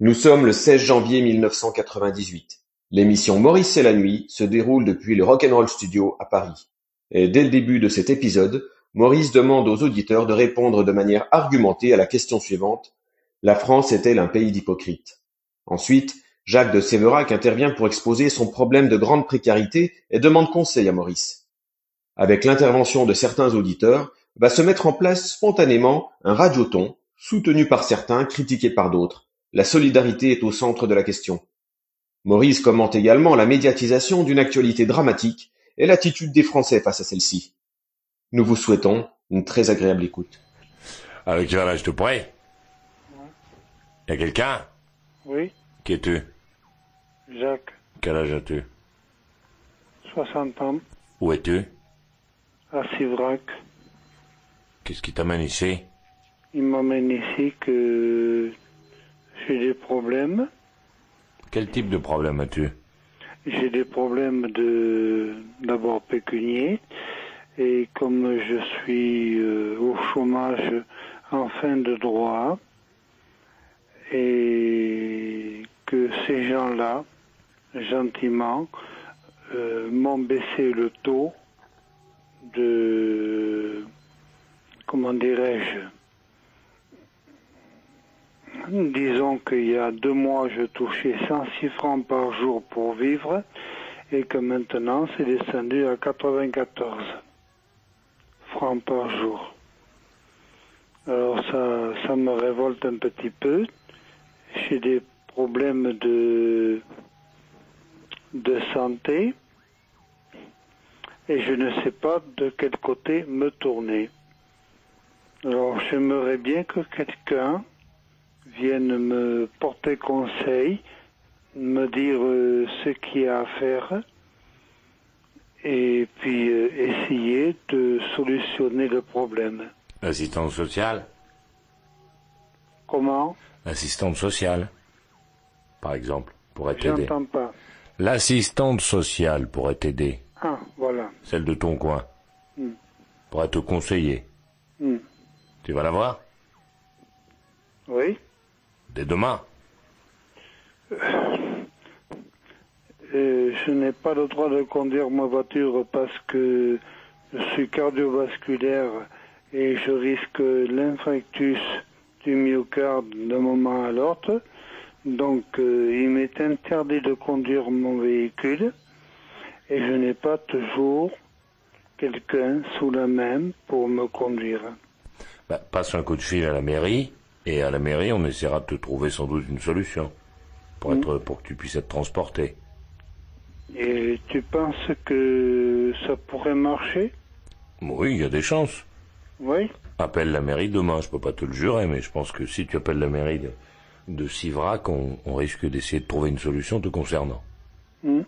Nous sommes le 16 janvier 1998. L'émission Maurice et la nuit se déroule depuis le Rock'n'Roll Studio à Paris. Et dès le début de cet épisode, Maurice demande aux auditeurs de répondre de manière argumentée à la question suivante. La France est-elle un pays d'hypocrites? Ensuite, Jacques de Séverac intervient pour exposer son problème de grande précarité et demande conseil à Maurice. Avec l'intervention de certains auditeurs, va se mettre en place spontanément un radioton, soutenu par certains, critiqué par d'autres. La solidarité est au centre de la question. Maurice commente également la médiatisation d'une actualité dramatique et l'attitude des Français face à celle-ci. Nous vous souhaitons une très agréable écoute. Avec quel âge te prêt Y a quelqu'un? Oui, Qui es-tu? Jacques, Quel âge as-tu? 60 ans, Où es-tu? À Sivrac. Qu'est-ce qui t'amène ici? Il m'amène ici que j'ai des problèmes. Quel type de problème as-tu J'ai des problèmes de d'abord pécunier et comme je suis euh, au chômage en fin de droit et que ces gens-là, gentiment, euh, m'ont baissé le taux de, comment dirais-je, disons qu'il y a deux mois je touchais 106 francs par jour pour vivre et que maintenant c'est descendu à 94 francs par jour. Alors ça, ça me révolte un petit peu. J'ai des problèmes de, de santé et je ne sais pas de quel côté me tourner. Alors j'aimerais bien que quelqu'un vienne me porter conseil, me dire euh, ce qu'il y a à faire et puis euh, essayer de solutionner le problème. Assistante sociale Comment? Assistante sociale, par exemple, pourrait t'aider. J'entends pas. L'assistante sociale pourrait t'aider, Ah, voilà. celle de ton coin. Hmm. Pourrait te conseiller. Hmm. Tu vas la voir? Oui Dès demain Euh, je n'ai pas le droit de conduire ma voiture parce que je suis cardiovasculaire et je risque l'infarctus du myocarde d'un moment à l'autre. Donc euh, il m'est interdit de conduire mon véhicule et je n'ai pas toujours quelqu'un sous la main pour me conduire. Bah, Passe un coup de fil à la mairie, et à la mairie, on essaiera de te trouver sans doute une solution pour, être, pour que tu puisses être transporté. Et tu penses que ça pourrait marcher? Oui, il y a des chances. Oui Appelle la mairie demain, je peux pas te le jurer, mais je pense que si tu appelles la mairie de, de Sivrac, on, on risque d'essayer de trouver une solution te concernant. Hmm.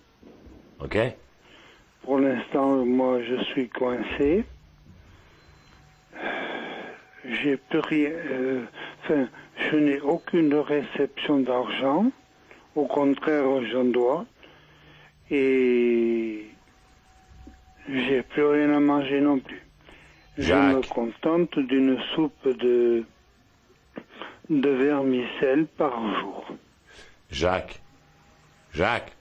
Ok? Pour l'instant, moi, je suis coincé. J'ai plus rien. euh, Enfin, je n'ai aucune réception d'argent. Au contraire, j'en dois. Et j'ai plus rien à manger non plus. Je me Jacques. contente d'une soupe de de vermicelle par jour. Jacques. Jacques,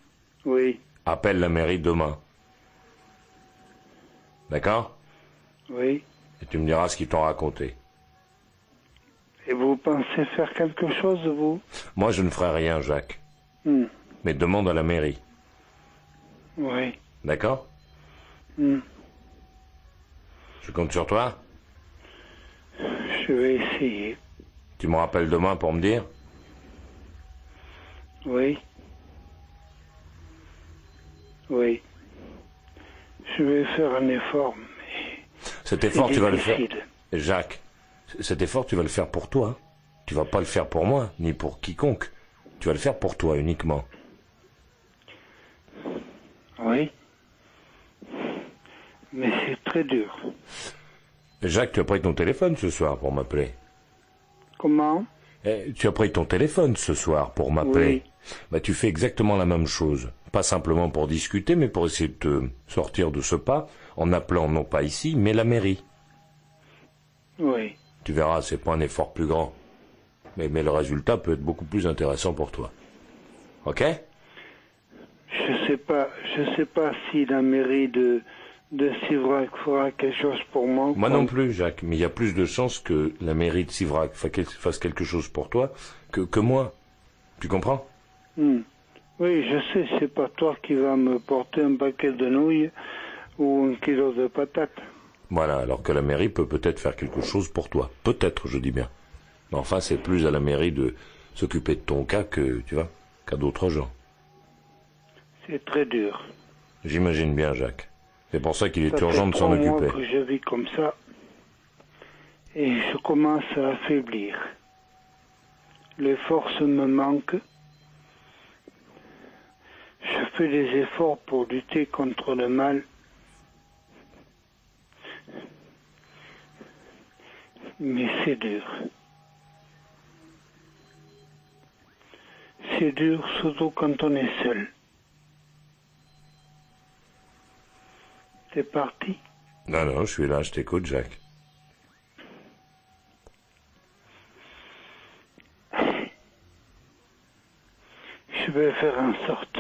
Oui, appelle la mairie demain. D'accord? Oui. Et tu me diras ce qu'ils t'ont raconté. Et vous pensez faire quelque chose, vous? Moi, je ne ferai rien, Jacques. Hmm, Mais demande à la mairie. Oui. D'accord? Hmm. Je compte sur toi? Je vais essayer. Tu me rappelles demain pour me dire? Oui. Oui. Je vais faire un effort, mais Cet effort, tu vas le faire. Jacques, cet effort, tu vas le faire pour toi. Tu vas pas le faire pour moi, ni pour quiconque. Tu vas le faire pour toi uniquement. Oui. Mais c'est très dur. Jacques, tu as pris ton téléphone ce soir pour m'appeler. Comment? Eh, tu as pris ton téléphone ce soir pour m'appeler. Oui. Bah, tu fais exactement la même chose. Pas simplement pour discuter, mais pour essayer de te sortir de ce pas en appelant non pas ici, mais la mairie. Oui. Tu verras, c'est pas un effort plus grand. Mais, mais le résultat peut être beaucoup plus intéressant pour toi. Ok? Je sais pas, je sais pas si la mairie de de Sivrac fera quelque chose pour moi. Moi non plus, Jacques, mais il y a plus de chances que la mairie de Sivrac fasse quelque chose pour toi que, que moi. Tu comprends? Hmm. Oui, je sais, c'est pas toi qui vas me porter un paquet de nouilles ou un kilo de patates. Voilà, alors que la mairie peut peut-être faire quelque chose pour toi. Peut-être, je dis bien. Mais enfin, c'est plus à la mairie de s'occuper de ton cas que, tu vois, qu'à d'autres gens. C'est très dur. J'imagine bien, Jacques. C'est pour ça qu'il est Ça urgent de s'en occuper. que je vis comme ça et je commence à affaiblir. Les forces me manquent. Je fais des efforts pour lutter contre le mal. Mais c'est dur. C'est dur surtout quand on est seul. C'est parti? Non, non, je suis là, je t'écoute, Jacques. Je vais faire en sorte.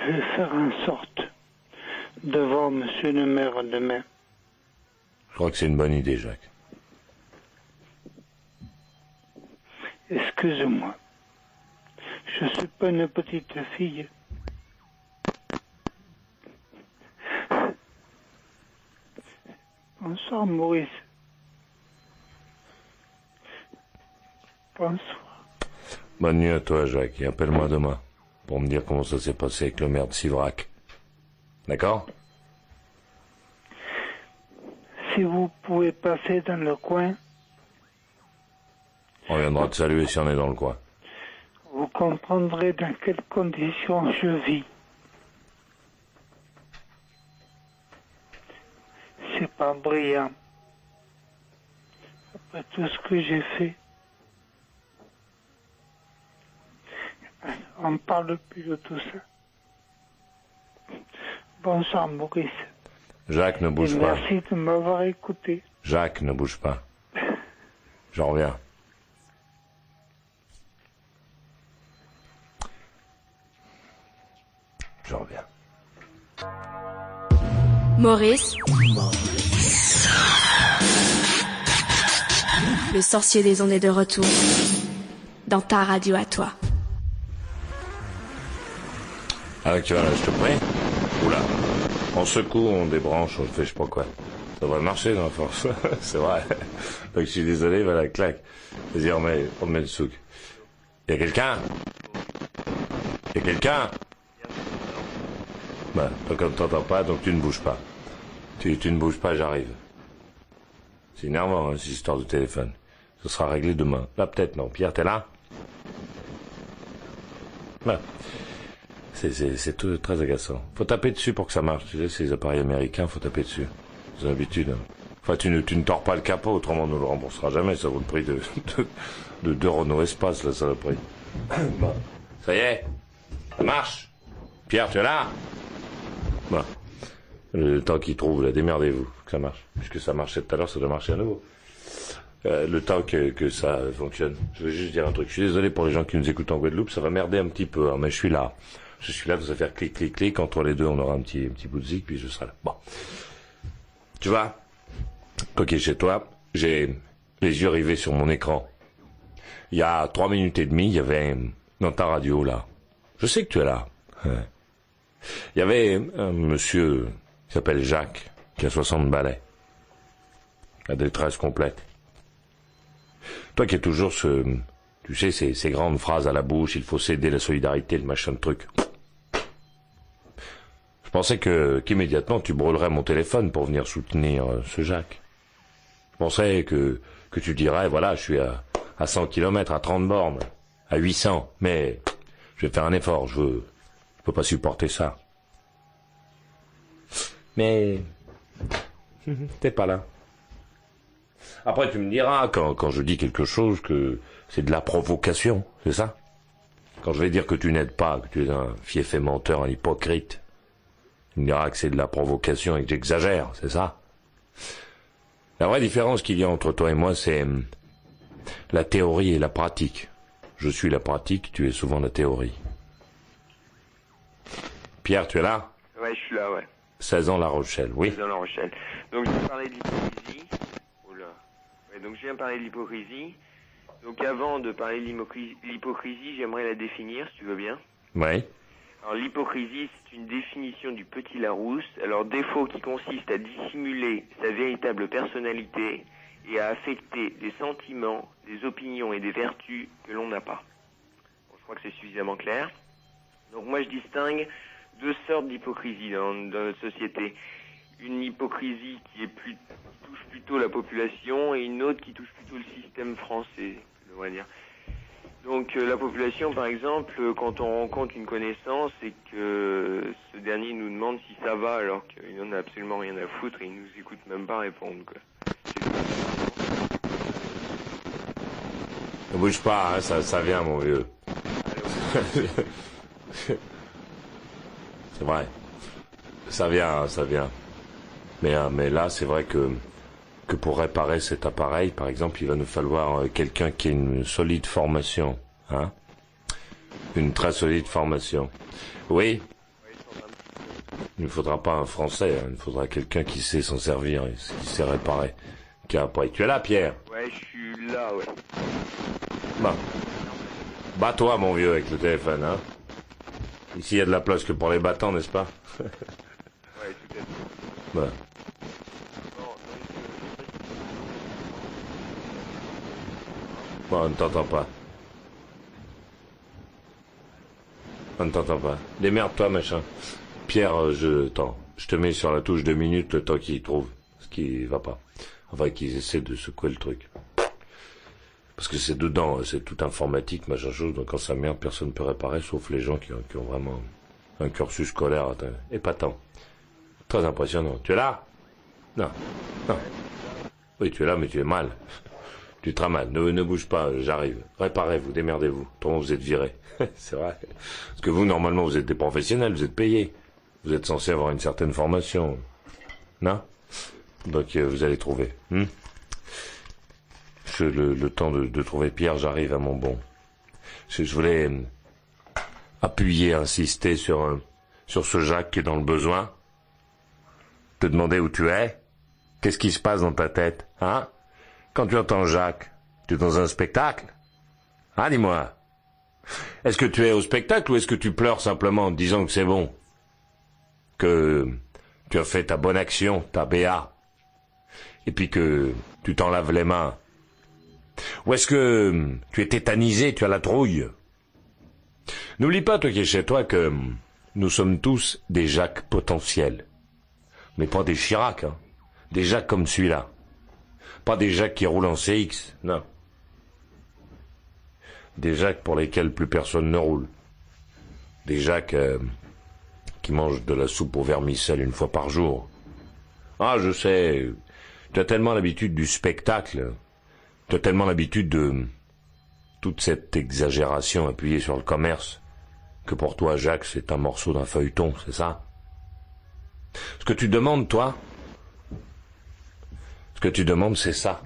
Je vais faire en sorte de voir monsieur le maire demain. Je crois que c'est une bonne idée, Jacques. Excuse-moi. Je suis pas une petite fille. Bonsoir Maurice. Bonsoir. Bonne nuit à toi, Jacques, et appelle-moi demain pour me dire comment ça s'est passé avec le maire de Sivrac. D'accord Si vous pouvez passer dans le coin, On viendra te saluer si on est dans le coin. vous comprendrez dans quelles conditions je vis. C'est pas brillant. Après tout ce que j'ai fait. On parle plus de tout ça. Bonsoir Maurice. Jacques, ne Et bouge pas. merci de m'avoir écouté. Jacques, ne bouge pas. J'en reviens. J'en reviens. Maurice. Le sorcier des ondes est de retour. Dans ta radio à toi. Ah, tu vois, là, je te prie. Oula. On secoue, on débranche, on fait je sais pas quoi. Ça va marcher, non, à force. C'est vrai. Donc, je suis désolé, voilà, clac. Vas-y, on met, le souk. Y a quelqu'un? Y a quelqu'un? Bah, comme t'entends pas, donc tu ne bouges pas. Tu, ne bouges pas, j'arrive. C'est énervant, hein, cette histoire de téléphone. Ce sera réglé demain. Là, peut-être, non. Pierre, t'es là? Là. C'est, très agaçant. Faut taper dessus pour que ça marche. Tu sais, ces appareils américains, faut taper dessus. C'est l'habitude. Enfin, tu ne, tords pas le capot, autrement on ne le remboursera jamais. Ça vaut le prix de, de, de deux Renault Espace, là, ça le prix. Ça y est. Ça marche. Pierre, tu es là? Bon. Le temps qu'il trouve, là, démerdez-vous, que ça marche. Puisque ça marchait tout à l'heure, ça doit marcher à nouveau. Euh, le temps que, que ça fonctionne. Je veux juste dire un truc. Je suis désolé pour les gens qui nous écoutent en Guadeloupe, ça va merder un petit peu, hein, mais je suis là. Je suis là, vous allez faire clic, clic, clic. Entre les deux, on aura un petit, un bout de zig, puis je serai là. Bon. Tu vois, es chez toi, j'ai les yeux rivés sur mon écran. Il y a trois minutes et demie, il y avait dans ta radio là. Je sais que tu es là. Il y avait un monsieur qui s'appelle Jacques, qui a 60 balais. La détresse complète. Toi qui es toujours ce, tu sais, ces grandes phrases à la bouche, il faut céder la solidarité, le machin de truc. Je pensais que, qu'immédiatement tu brûlerais mon téléphone pour venir soutenir euh, ce Jacques. Je pensais que que tu dirais, voilà, je suis à, à 100 km, à 30 bornes, à 800, mais je vais faire un effort, je veux, je peux pas supporter ça. Mais t'es pas là. Après, tu me diras, quand, quand je dis quelque chose, que c'est de la provocation, c'est ça? Quand je vais dire que tu n'aides pas, que tu es un fief et menteur, un hypocrite, tu me diras que c'est de la provocation et que j'exagère, c'est ça? La vraie différence qu'il y a entre toi et moi, c'est hum, la théorie et la pratique. Je suis la pratique, tu es souvent la théorie. Pierre, tu es là? Ouais, je suis là, ouais. 16 ans La Rochelle, oui. Dans La Rochelle. Donc, je viens parler de l'hypocrisie. Oula. Ouais, donc, je viens parler de l'hypocrisie. Donc, avant de parler de l'hypocri- l'hypocrisie, j'aimerais la définir, si tu veux bien. Oui. L'hypocrisie, c'est une définition du petit Larousse. Alors, défaut qui consiste à dissimuler sa véritable personnalité et à affecter des sentiments, des opinions et des vertus que l'on n'a pas. Je crois que c'est suffisamment clair. Donc, moi, je distingue deux sortes d'hypocrisie dans, notre société. Une hypocrisie qui touche plutôt la population et une autre qui touche plutôt le système français, on va dire. Donc euh, la population, par exemple, euh, quand on rencontre une connaissance et que ce dernier nous demande si ça va alors qu'il n'en a absolument rien à foutre et il nous écoute même pas répondre. Quoi. Ne bouge pas, hein, ça, ça vient, mon vieux. c'est vrai. Ça vient, ça vient. Mais, euh, mais là, c'est vrai que, que pour réparer cet appareil, par exemple, il va nous falloir euh, quelqu'un qui ait une solide formation. Hein une très solide formation. Oui. Il ne faudra pas un Français, hein, il faudra quelqu'un qui sait s'en servir et qui sait réparer. Qui a appris. Tu es là, Pierre? Ouais, je suis là, ouais. Bon. Bats-toi, mon vieux, avec le téléphone, hein. Ici, il y a de la place que pour les battants, n'est-ce pas? Ouais, tout à fait. On ne t'entend pas. On ne t'entend pas. Démerde-toi, machin. Pierre, je, je te mets sur la touche deux minutes le temps qu'il trouve ce qui va pas. Enfin, qu'ils essaient de secouer le truc. Parce que c'est dedans, c'est tout informatique, machin chose, donc quand ça merde, personne ne peut réparer, sauf les gens qui ont, qui ont vraiment un cursus scolaire épatant. Très impressionnant. Tu es là? Non. Non. Oui, tu es là, mais tu es mal. Tu te mal. Ne, ne bouge pas, j'arrive. Réparez-vous, démerdez-vous. Vous êtes virés. c'est vrai. Parce que vous, normalement, vous êtes des professionnels, vous êtes payés. Vous êtes censé avoir une certaine formation. Non? Donc, euh, vous allez trouver. hmm? Le, temps de, de trouver Pierre, j'arrive à mon bon. Je, je voulais euh, appuyer, insister sur, euh, sur ce Jacques qui est dans le besoin. Te demander où tu es. Qu'est-ce qui se passe dans ta tête Hein? Quand tu entends Jacques, tu es dans un spectacle Ah, dis-moi. Est-ce que tu es au spectacle ou est-ce que tu pleures simplement en disant que c'est bon? Que tu as fait ta bonne action, ta BA Et puis que tu t'en laves les mains Ou est-ce que tu es tétanisé, tu as la trouille? N'oublie pas, toi qui es chez toi, que nous sommes tous des Jacques potentiels. Mais pas des Chirac, hein. Des Jacques comme celui-là. Pas des Jacques qui roulent en CX, non. Des Jacques pour lesquels plus personne ne roule. Des Jacques euh, qui mangent de la soupe au vermicelle une fois par jour. Ah, je sais, tu as tellement l'habitude du spectacle, tu as tellement l'habitude de toute cette exagération appuyée sur le commerce, que pour toi, Jacques, c'est un morceau d'un feuilleton, c'est ça? Ce que tu demandes, toi, ce que tu demandes, c'est ça.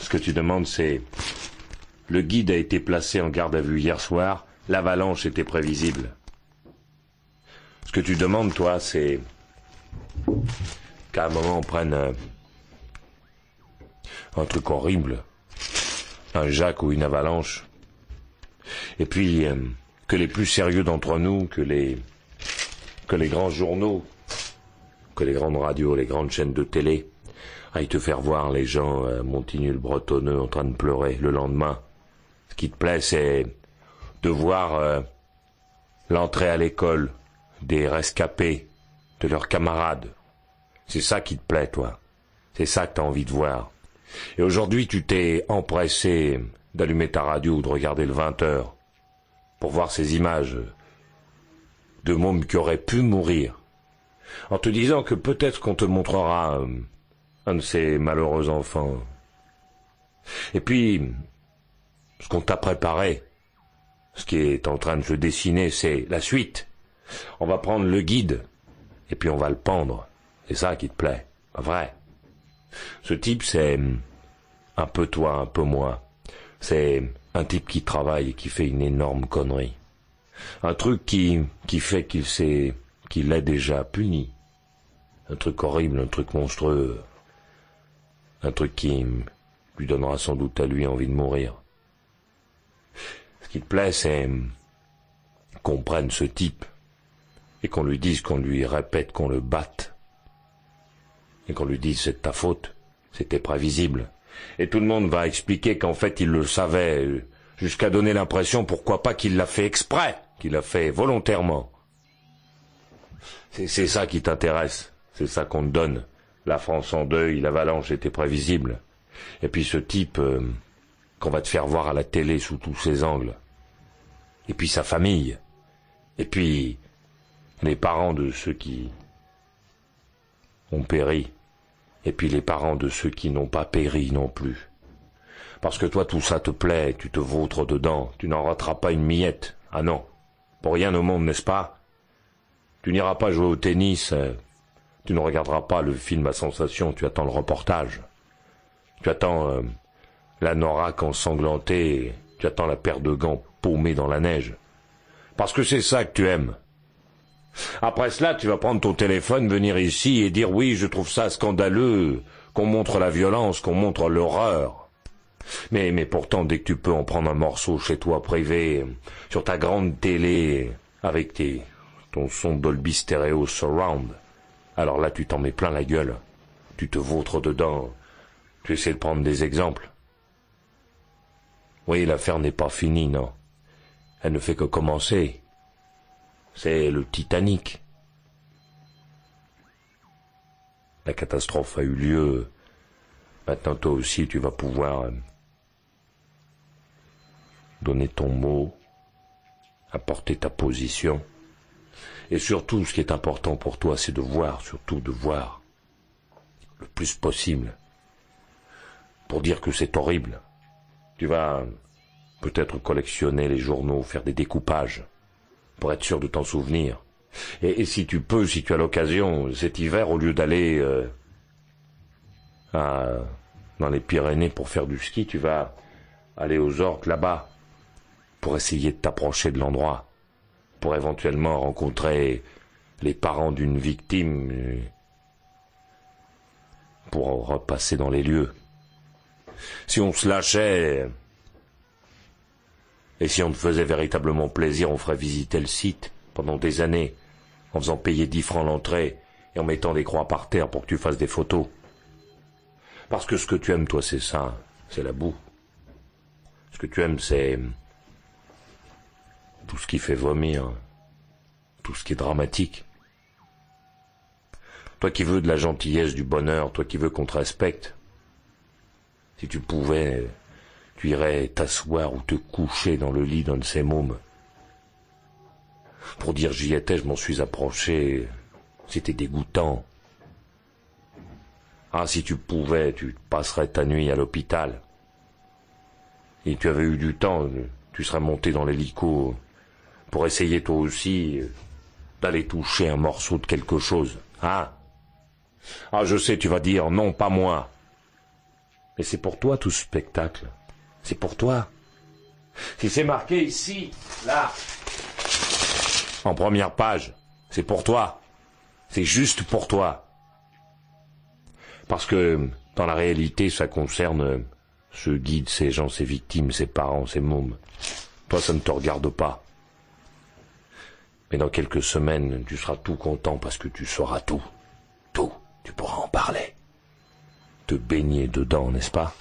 Ce que tu demandes, c'est... Le guide a été placé en garde à vue hier soir, l'avalanche était prévisible. Ce que tu demandes, toi, c'est... Qu'à un moment, on prenne euh, un truc horrible, un Jacques ou une avalanche, et puis euh, que les plus sérieux d'entre nous, que les... que les grands journaux, les grandes radios, les grandes chaînes de télé aillent te faire voir les gens à Montigny-le-Bretonneux en train de pleurer le lendemain. Ce qui te plaît, c'est de voir euh, l'entrée à l'école des rescapés, de leurs camarades. C'est ça qui te plaît, toi. C'est ça que t'as envie de voir. Et aujourd'hui, tu t'es empressé d'allumer ta radio ou de regarder le 20 heures pour voir ces images de mômes qui auraient pu mourir, en te disant que peut-être qu'on te montrera euh, un de ces malheureux enfants. Et puis, ce qu'on t'a préparé, ce qui est en train de se dessiner, c'est la suite. On va prendre le guide, et puis on va le pendre. C'est ça qui te plaît, vrai? Ce type, c'est un peu toi, un peu moi. C'est un type qui travaille et qui fait une énorme connerie. Un truc qui, qui fait qu'il s'est, qu'il est déjà puni. Un truc horrible, un truc monstrueux. Un truc qui lui donnera sans doute à lui envie de mourir. Ce qui te plaît, c'est qu'on prenne ce type et qu'on lui dise qu'on lui répète qu'on le batte et qu'on lui dise c'est ta faute, c'était prévisible. Et tout le monde va expliquer qu'en fait il le savait, jusqu'à donner l'impression pourquoi pas qu'il l'a fait exprès, qu'il l'a fait volontairement. C'est ça qui t'intéresse, c'est ça qu'on te donne. La France en deuil, l'avalanche était prévisible. Et puis ce type euh, qu'on va te faire voir à la télé sous tous ses angles. Et puis sa famille. Et puis les parents de ceux qui ont péri et puis les parents de ceux qui n'ont pas péri non plus. Parce que toi tout ça te plaît, tu te vautres dedans, tu n'en rateras pas une miette. Ah non, pour rien au monde, n'est-ce pas? Tu n'iras pas jouer au tennis, euh, tu ne regarderas pas le film à sensation, tu attends le reportage. Tu attends euh, la norac ensanglantée, tu attends la paire de gants paumés dans la neige. Parce que c'est ça que tu aimes. Après cela, tu vas prendre ton téléphone, venir ici et dire oui, je trouve ça scandaleux, qu'on montre la violence, qu'on montre l'horreur. Mais, mais pourtant, dès que tu peux en prendre un morceau chez toi privé, sur ta grande télé, avec tes, ton son Dolby Stereo Surround, alors là, tu t'en mets plein la gueule. Tu te vautres dedans. Tu essaies de prendre des exemples. Oui, l'affaire n'est pas finie, non. Elle ne fait que commencer. C'est le Titanic. La catastrophe a eu lieu. Maintenant, toi aussi, tu vas pouvoir euh, donner ton mot, apporter ta position. Et surtout, ce qui est important pour toi, c'est de voir, surtout de voir le plus possible pour dire que c'est horrible. Tu vas peut-être collectionner les journaux, faire des découpages pour être sûr de t'en souvenir. Et, si tu peux, si tu as l'occasion, cet hiver, au lieu d'aller euh, dans les Pyrénées pour faire du ski, tu vas aller aux orques là-bas pour essayer de t'approcher de l'endroit, pour éventuellement rencontrer les parents d'une victime, euh, pour repasser dans les lieux. Si on se lâchait et si on te faisait véritablement plaisir, on ferait visiter le site pendant des années, en faisant payer dix francs l'entrée et en mettant des croix par terre pour que tu fasses des photos. Parce que ce que tu aimes, toi, c'est ça, c'est la boue. Ce que tu aimes, c'est tout ce qui fait vomir, tout ce qui est dramatique. Toi qui veux de la gentillesse, du bonheur, toi qui veux qu'on te respecte, si tu pouvais tu irais t'asseoir ou te coucher dans le lit d'un de ces mômes. Pour dire j'y étais, je m'en suis approché. C'était dégoûtant. Ah, si tu pouvais, tu passerais ta nuit à l'hôpital. Et tu avais eu du temps, tu serais monté dans l'hélico pour essayer toi aussi d'aller toucher un morceau de quelque chose. Ah Ah, je sais, tu vas dire non, pas moi. Mais c'est pour toi tout ce spectacle. C'est pour toi. Si c'est marqué ici, là, en première page, c'est pour toi. C'est juste pour toi. Parce que dans la réalité, ça concerne ce guide, ces gens, ces victimes, ces parents, ces mômes. Toi, ça ne te regarde pas. Mais dans quelques semaines, tu seras tout content parce que tu sauras tout. Tout. Tu pourras en parler. Te baigner dedans, n'est-ce pas?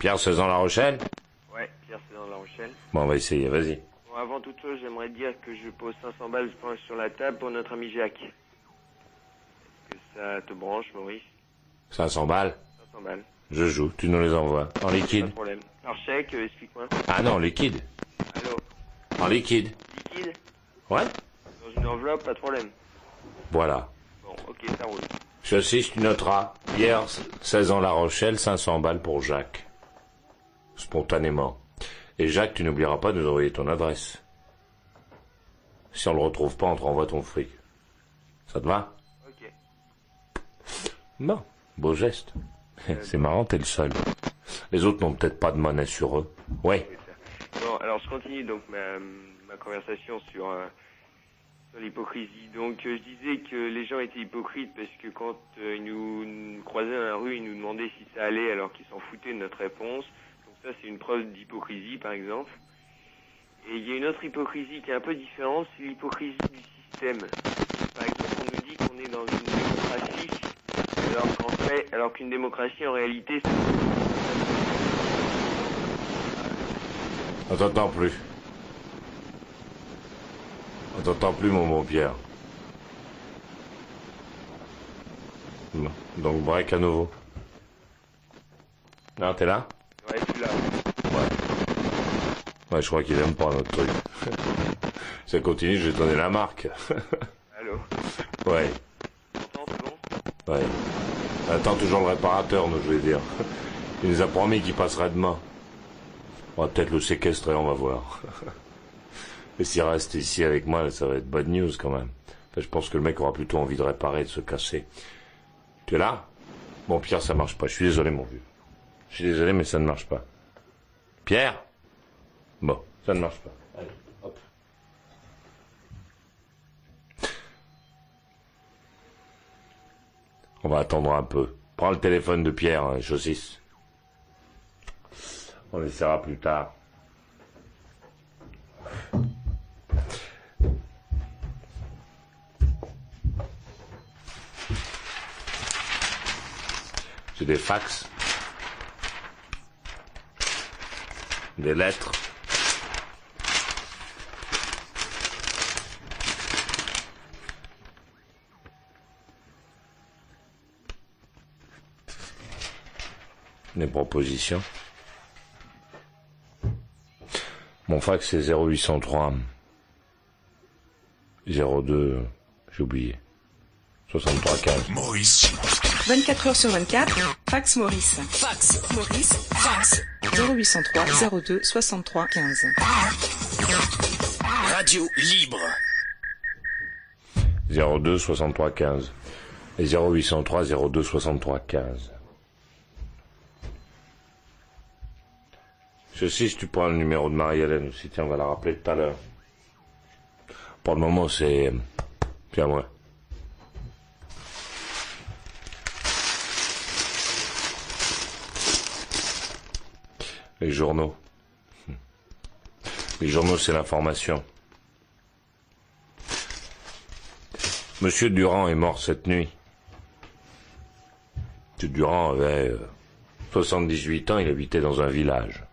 Pierre Cezanne La Rochelle? Ouais, Pierre Cezanne La Rochelle. Bon, on va essayer, vas-y. Avant toute chose, j'aimerais dire que je pose 500 balles sur la table pour notre ami Jacques. Est-ce que ça te branche, Maurice 500 balles 500 balles. Je joue, tu nous les envoies. En Pas de liquide problème. Alors, chèque, euh, explique-moi. Ah non, liquide. Allô En liquide. Liquide Ouais Dans une enveloppe, pas de problème. Voilà. Bon, ok, ça roule. Chassis, tu noteras. Pierre, 16 ans La Rochelle, 500 balles pour Jacques. Spontanément. Et Jacques, tu n'oublieras pas de nous envoyer ton adresse. Si on le retrouve pas, on te renvoie ton fric. Ça te va? Ok. Bon, beau geste. C'est marrant, t'es le seul. Les autres n'ont peut-être pas de monnaie sur eux. Ouais. Bon, alors je continue donc ma, ma conversation sur, euh, sur l'hypocrisie. Donc euh, je disais que les gens étaient hypocrites parce que quand euh, ils nous, nous croisaient dans la rue, ils nous demandaient si ça allait alors qu'ils s'en foutaient de notre réponse. Ça c'est une preuve d'hypocrisie par exemple. Et il y a une autre hypocrisie qui est un peu différente, c'est l'hypocrisie du système. Par exemple, on nous dit qu'on est dans une démocratie alors qu'en fait, alors qu'une démocratie en réalité c'est On t'entend plus. On t'entend plus, mon bon Pierre. Donc break à nouveau. Non, t'es là Ouais, je suis là. Ouais, je crois qu'il aime pas notre truc. Ça continue, je vais te donner la marque. Allô ouais, bon ouais. Attends toujours le réparateur, nous, je vais dire. Il nous a promis qu'il passerait demain. On va peut-être le séquestrer, on va voir. Et s'il reste ici avec moi, ça va être bad news quand même. Enfin, je pense que le mec aura plutôt envie de réparer, de se casser. Tu es là? Bon, Pierre, ça marche pas. Je suis désolé, mon vieux. Je suis désolé, mais ça ne marche pas. Pierre? Bon, ça ne marche pas. Allez, hop. On va attendre un peu. Prends le téléphone de Pierre, hein. On essaiera plus tard. C'est des fax. Des lettres. Des propositions. Mon fax c'est 0803 02 j'ai oublié 63 15 Maurice. 24 heures sur 24, fax Maurice. Fax. Maurice, Fax. 0803 02 63 15. Radio libre. 02 63 15 et 0803 02 63 15. Ceci, si tu prends le numéro de Marie-Hélène aussi, tiens, on va la rappeler tout à l'heure. Pour le moment, c'est... C'est à moi. Les journaux. Les journaux, c'est l'information. Monsieur Durand est mort cette nuit. Monsieur Durand avait euh, 78 ans, il habitait dans un village.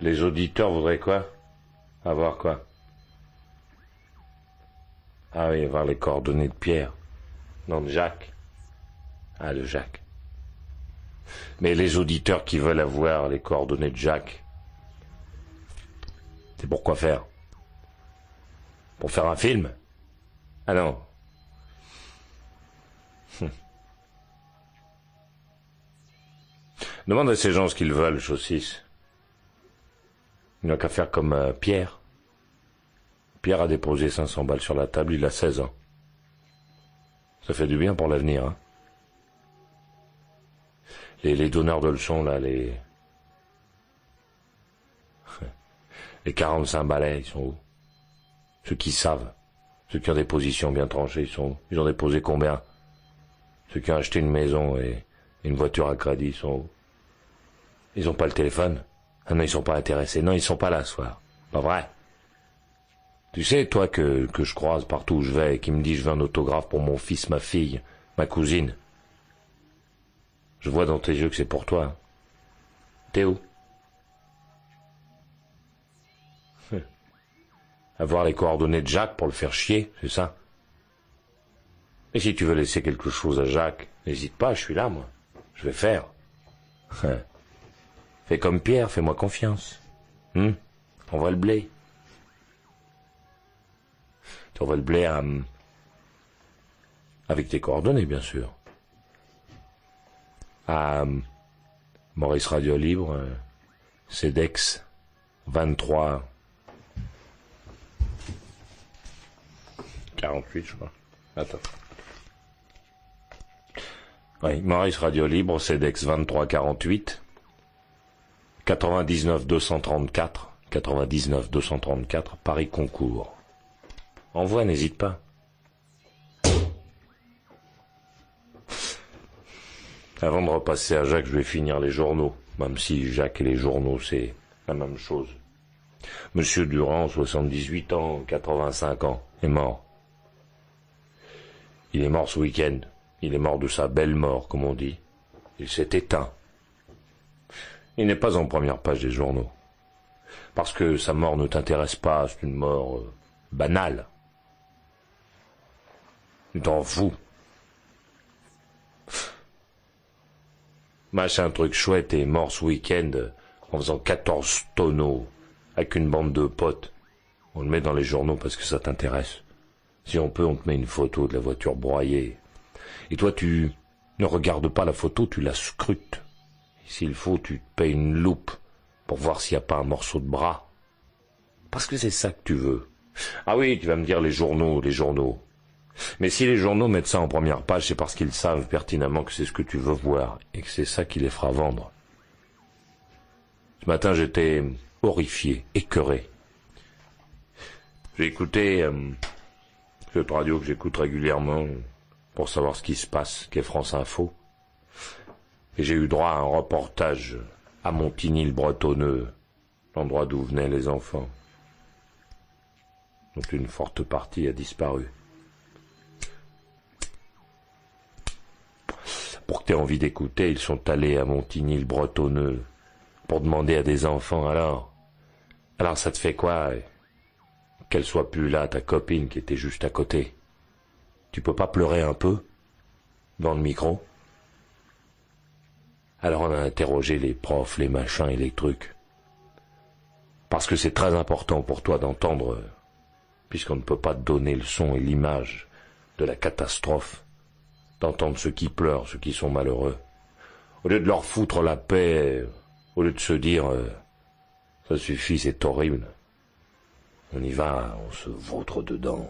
Les auditeurs voudraient quoi? Avoir quoi? Ah oui, avoir les coordonnées de Pierre. Non, de Jacques. Ah, de Jacques. Mais les auditeurs qui veulent avoir les coordonnées de Jacques, c'est pour quoi faire? Pour faire un film? Ah non. Demande à ces gens ce qu'ils veulent, Chaussisse. Il n'a qu'à faire comme euh, Pierre. Pierre a déposé 500 balles sur la table, il a 16 ans. Ça fait du bien pour l'avenir, hein. Les, les donneurs de leçons, là, les... Les 45 balais, ils sont où? Ceux qui savent. Ceux qui ont des positions bien tranchées, ils sont où? Ils ont déposé combien? Ceux qui ont acheté une maison et une voiture à crédit, ils sont où? Ils ont pas le téléphone Ah non, ils sont pas intéressés. Non, ils sont pas là ce soir. Pas vrai Tu sais, toi que, je croise partout où je vais et qui me dit je veux un autographe pour mon fils, ma fille, ma cousine. Je vois dans tes yeux que c'est pour toi. T'es où? Avoir les coordonnées de Jacques pour le faire chier, c'est ça? Et si tu veux laisser quelque chose à Jacques, n'hésite pas, je suis là, moi. Je vais faire. Fais comme Pierre, fais-moi confiance. Hum? Envoie le blé. Tu envoies le blé à... Avec tes coordonnées, bien sûr. À Maurice Radio Libre, euh, CEDEX 23 48, je crois. Attends. Oui, Maurice Radio Libre, CEDEX 2348 99 234 99 234 Paris Concours. Envoie, n'hésite pas. Avant de repasser à Jacques, je vais finir les journaux, même si Jacques et les journaux, c'est la même chose. Monsieur Durand, 78 ans, 85 ans, est mort. Il est mort ce week-end. Il est mort de sa belle mort, comme on dit. Il s'est éteint. Il n'est pas en première page des journaux. Parce que sa mort ne t'intéresse pas, c'est une mort euh, banale. Tu t'en fous. Machin truc chouette est mort ce week-end en faisant 14 tonneaux avec une bande de potes. On le met dans les journaux parce que ça t'intéresse. Si on peut, on te met une photo de la voiture broyée. Et toi, tu ne regardes pas la photo, tu la scrutes. S'il faut, tu te payes une loupe pour voir s'il n'y a pas un morceau de bras. Parce que c'est ça que tu veux. Ah oui, tu vas me dire les journaux, les journaux. Mais si les journaux mettent ça en première page, c'est parce qu'ils savent pertinemment que c'est ce que tu veux voir et que c'est ça qui les fera vendre. Ce matin, j'étais horrifié, écœuré. J'ai écouté euh, cette radio que j'écoute régulièrement pour savoir ce qui se passe, qui est France Info. Et j'ai eu droit à un reportage à Montigny-le-Bretonneux, l'endroit d'où venaient les enfants, dont une forte partie a disparu. Pour que tu aies envie d'écouter, ils sont allés à Montigny-le-Bretonneux pour demander à des enfants alors. Alors ça te fait quoi qu'elle soit plus là, ta copine qui était juste à côté? Tu peux pas pleurer un peu dans le micro? Alors on a interrogé les profs, les machins et les trucs. Parce que c'est très important pour toi d'entendre, puisqu'on ne peut pas donner le son et l'image de la catastrophe, d'entendre ceux qui pleurent, ceux qui sont malheureux. Au lieu de leur foutre la paix, au lieu de se dire ça suffit, c'est horrible. On y va, on se vautre dedans.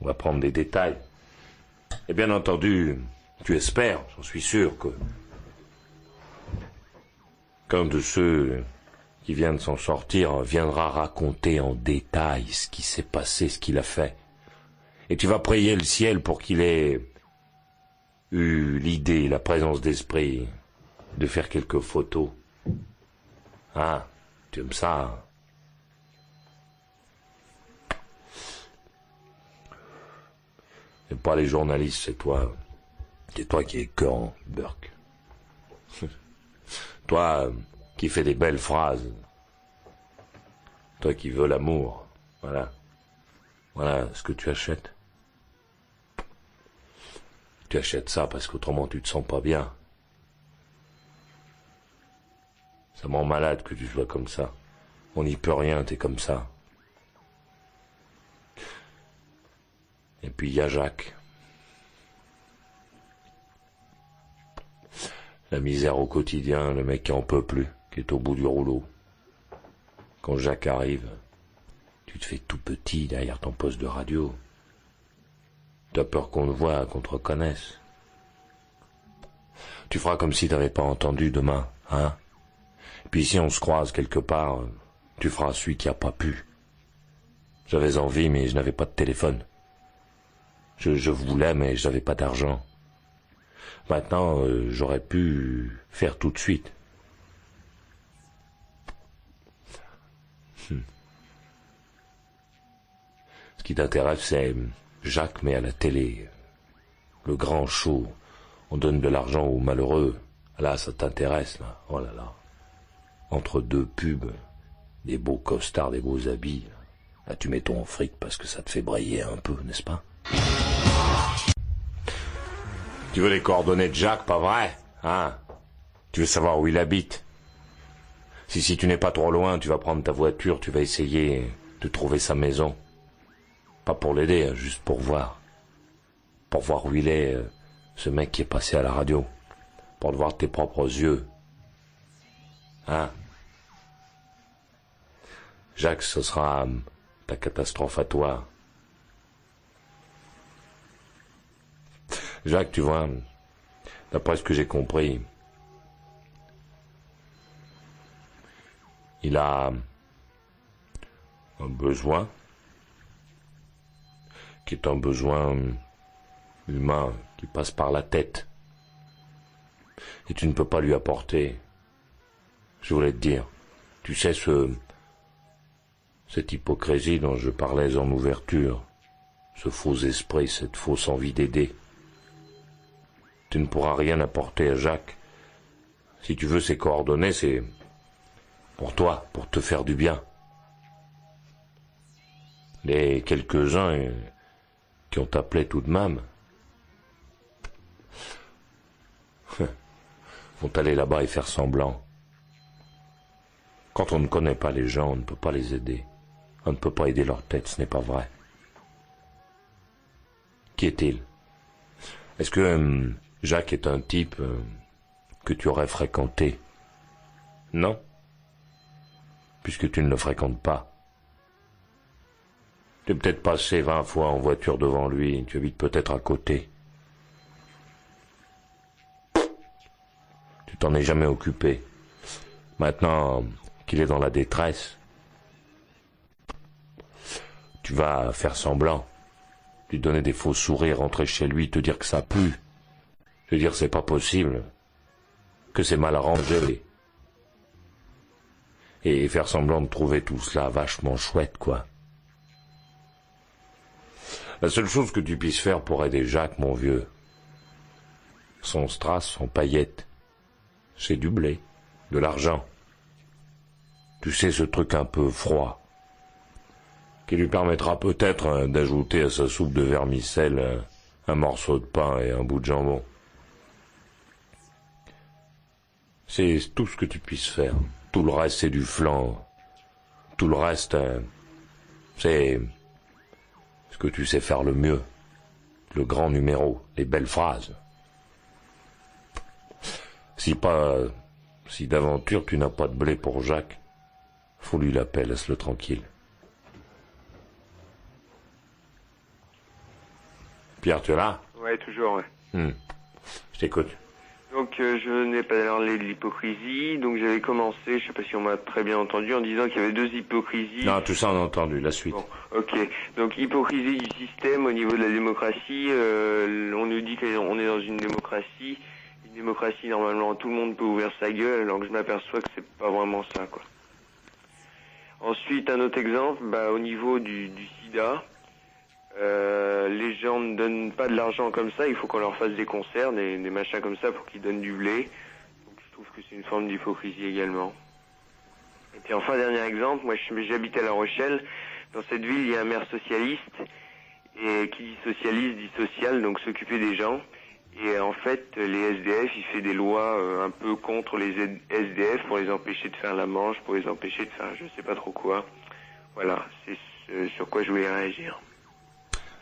On va prendre des détails. Et bien entendu, tu espères, j'en suis sûr, que qu'un de ceux qui vient de s'en sortir viendra raconter en détail ce qui s'est passé, ce qu'il a fait. Et tu vas prier le ciel pour qu'il ait eu l'idée, la présence d'esprit de faire quelques photos. Ah, tu aimes ça hein? C'est pas les journalistes, c'est toi. C'est toi qui es Burke. Toi qui fais des belles phrases. Toi qui veux l'amour. Voilà. Voilà ce que tu achètes. Tu achètes ça parce qu'autrement tu te sens pas bien. Ça m'en malade que tu sois comme ça. On n'y peut rien, t'es comme ça. Et puis il y a Jacques. La misère au quotidien, le mec qui en peut plus, qui est au bout du rouleau. Quand Jacques arrive, tu te fais tout petit derrière ton poste de radio. Tu as peur qu'on te voie, qu'on te reconnaisse. Tu feras comme si t'avais pas entendu demain, hein Puis si on se croise quelque part, tu feras celui qui a pas pu. J'avais envie, mais je n'avais pas de téléphone. Je, voulais, mais je n'avais pas d'argent. Maintenant, euh, j'aurais pu faire tout de suite. Hmm. qui t'intéresse, c'est Jacques, mais à la télé. Le grand show. On donne de l'argent aux malheureux. Là, ça t'intéresse, là. Oh là là. Entre deux pubs, des beaux costards, des beaux habits. Là, tu mets ton fric parce que ça te fait brailler un peu, n'est-ce pas? Tu veux les coordonnées de Jacques, pas vrai Hein? Tu veux savoir où il habite? Si si tu n'es pas trop loin, tu vas prendre ta voiture, tu vas essayer de trouver sa maison. Pas pour l'aider, hein, juste pour voir. Pour voir où il est, euh, ce mec qui est passé à la radio. Pour le voir de tes propres yeux. Hein? Jacques, ce sera euh, ta catastrophe à toi. Jacques, tu vois, d'après ce que j'ai compris, il a un besoin qui est un besoin humain qui passe par la tête. Et tu ne peux pas lui apporter. Je voulais te dire, tu sais ce cette hypocrisie dont je parlais en ouverture, ce faux esprit, cette fausse envie d'aider. Tu ne pourras rien apporter à Jacques. Si tu veux ses coordonnées, c'est pour toi, pour te faire du bien. Les quelques-uns qui ont appelé tout de même vont aller là-bas et faire semblant. Quand on ne connaît pas les gens, on ne peut pas les aider. On ne peut pas aider leur tête, ce n'est pas vrai. Qui est-il? Est-ce que hum, Jacques est un type euh, que tu aurais fréquenté Non? Puisque tu ne le fréquentes pas. Tu es peut-être passé vingt fois en voiture devant lui, tu habites peut-être à côté. Tu t'en es jamais occupé. Maintenant qu'il est dans la détresse, tu vas faire semblant, lui donner des faux sourires, rentrer chez lui, te dire que ça pue, te dire c'est pas possible, que c'est mal arrangé, et faire semblant de trouver tout cela vachement chouette, quoi. La seule chose que tu puisses faire pour aider Jacques, mon vieux, son strass, son paillette, c'est du blé, de l'argent. Tu sais, ce truc un peu froid, qui lui permettra peut-être euh, d'ajouter à sa soupe de vermicelle euh, un morceau de pain et un bout de jambon. C'est tout ce que tu puisses faire. Tout le reste, c'est du flanc. Tout le reste, euh, c'est ce que tu sais faire le mieux. Le grand numéro, les belles phrases. Si pas, si d'aventure tu n'as pas de blé pour Jacques, faut lui l'appeler, laisse-le tranquille. Pierre, tu es là? Ouais, toujours, ouais. Hmm. Je t'écoute. Donc euh, je n'ai pas parler de l'hypocrisie, donc j'avais commencé, je sais pas si on m'a très bien entendu, en disant qu'il y avait deux hypocrisies. Non, tout ça on a entendu, la suite. Bon, ok. Donc hypocrisie du système au niveau de la démocratie, euh, on nous dit qu'on est dans une démocratie. Une démocratie, normalement, tout le monde peut ouvrir sa gueule, alors que je m'aperçois que c'est pas vraiment ça, quoi. Ensuite, un autre exemple, bah, au niveau du, du sida, euh, les gens ne donnent pas de l'argent comme ça, il faut qu'on leur fasse des concerts, des, des machins comme ça pour qu'ils donnent du blé. Donc je trouve que c'est une forme d'hypocrisie également. Et puis enfin, dernier exemple, moi j'habite à La Rochelle. Dans cette ville, il y a un maire socialiste. Et qui dit socialiste dit social, donc s'occuper des gens. Et en fait, les SDF, il fait des lois euh, un peu contre les SDF pour les empêcher de faire la manche, pour les empêcher de faire je sais pas trop quoi. Voilà, c'est sur quoi je voulais réagir.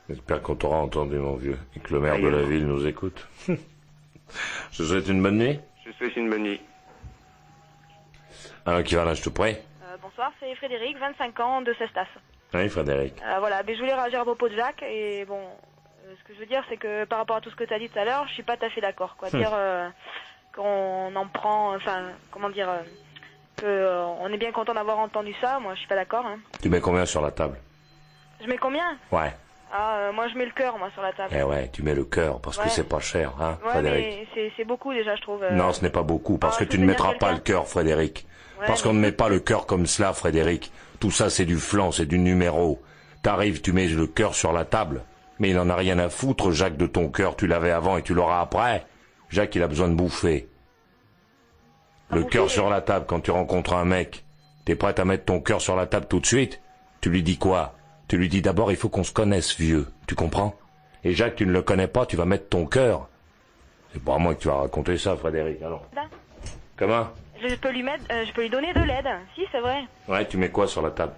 J'espère qu'on t'aura entendu, mon vieux, et que le maire de la ville nous écoute. je te souhaite une bonne nuit. Je te souhaite une bonne nuit. Alors, qui va là, je te prie euh, Bonsoir, c'est Frédéric, 25 ans, de Cestas. Oui, Frédéric. Euh, voilà, mais je voulais réagir à propos de Jacques, et bon, euh, ce que je veux dire, c'est que par rapport à tout ce que tu as dit tout à l'heure, je suis pas tout à fait d'accord, quoi. Dire euh, qu'on en prend, enfin, comment dire, euh, que euh, on est bien content d'avoir entendu ça, moi je suis pas d'accord. Hein. Tu mets combien sur la table? Je mets combien? Ouais. Ah, euh, moi je mets le cœur, moi, sur la table. Eh ouais, tu mets le cœur, parce que c'est pas cher, hein, Ouais, Frédéric mais c'est- beaucoup déjà, je trouve. euh. Non, ce n'est pas beaucoup, parce Ah, que tu ne mettras pas le cœur, Frédéric. Ouais, parce qu'on ne met pas le cœur comme cela, Frédéric. Tout ça, c'est du flanc, c'est du numéro. T'arrives, tu mets le cœur sur la table. Mais il en a rien à foutre, Jacques, de ton cœur. Tu l'avais avant et tu l'auras après. Jacques, il a besoin de bouffer. Le cœur sur la table quand tu rencontres un mec. T'es prête à mettre ton cœur sur la table tout de suite? Tu lui dis quoi? Tu lui dis d'abord il faut qu'on se connaisse, vieux. Tu comprends? Et Jacques, tu ne le connais pas, tu vas mettre ton cœur. C'est pas à moi que tu vas raconter ça, Frédéric. Alors. Là, Comment? Je peux lui mettre, euh, je peux lui donner de l'aide. Si, c'est vrai. Ouais, tu mets quoi sur la table?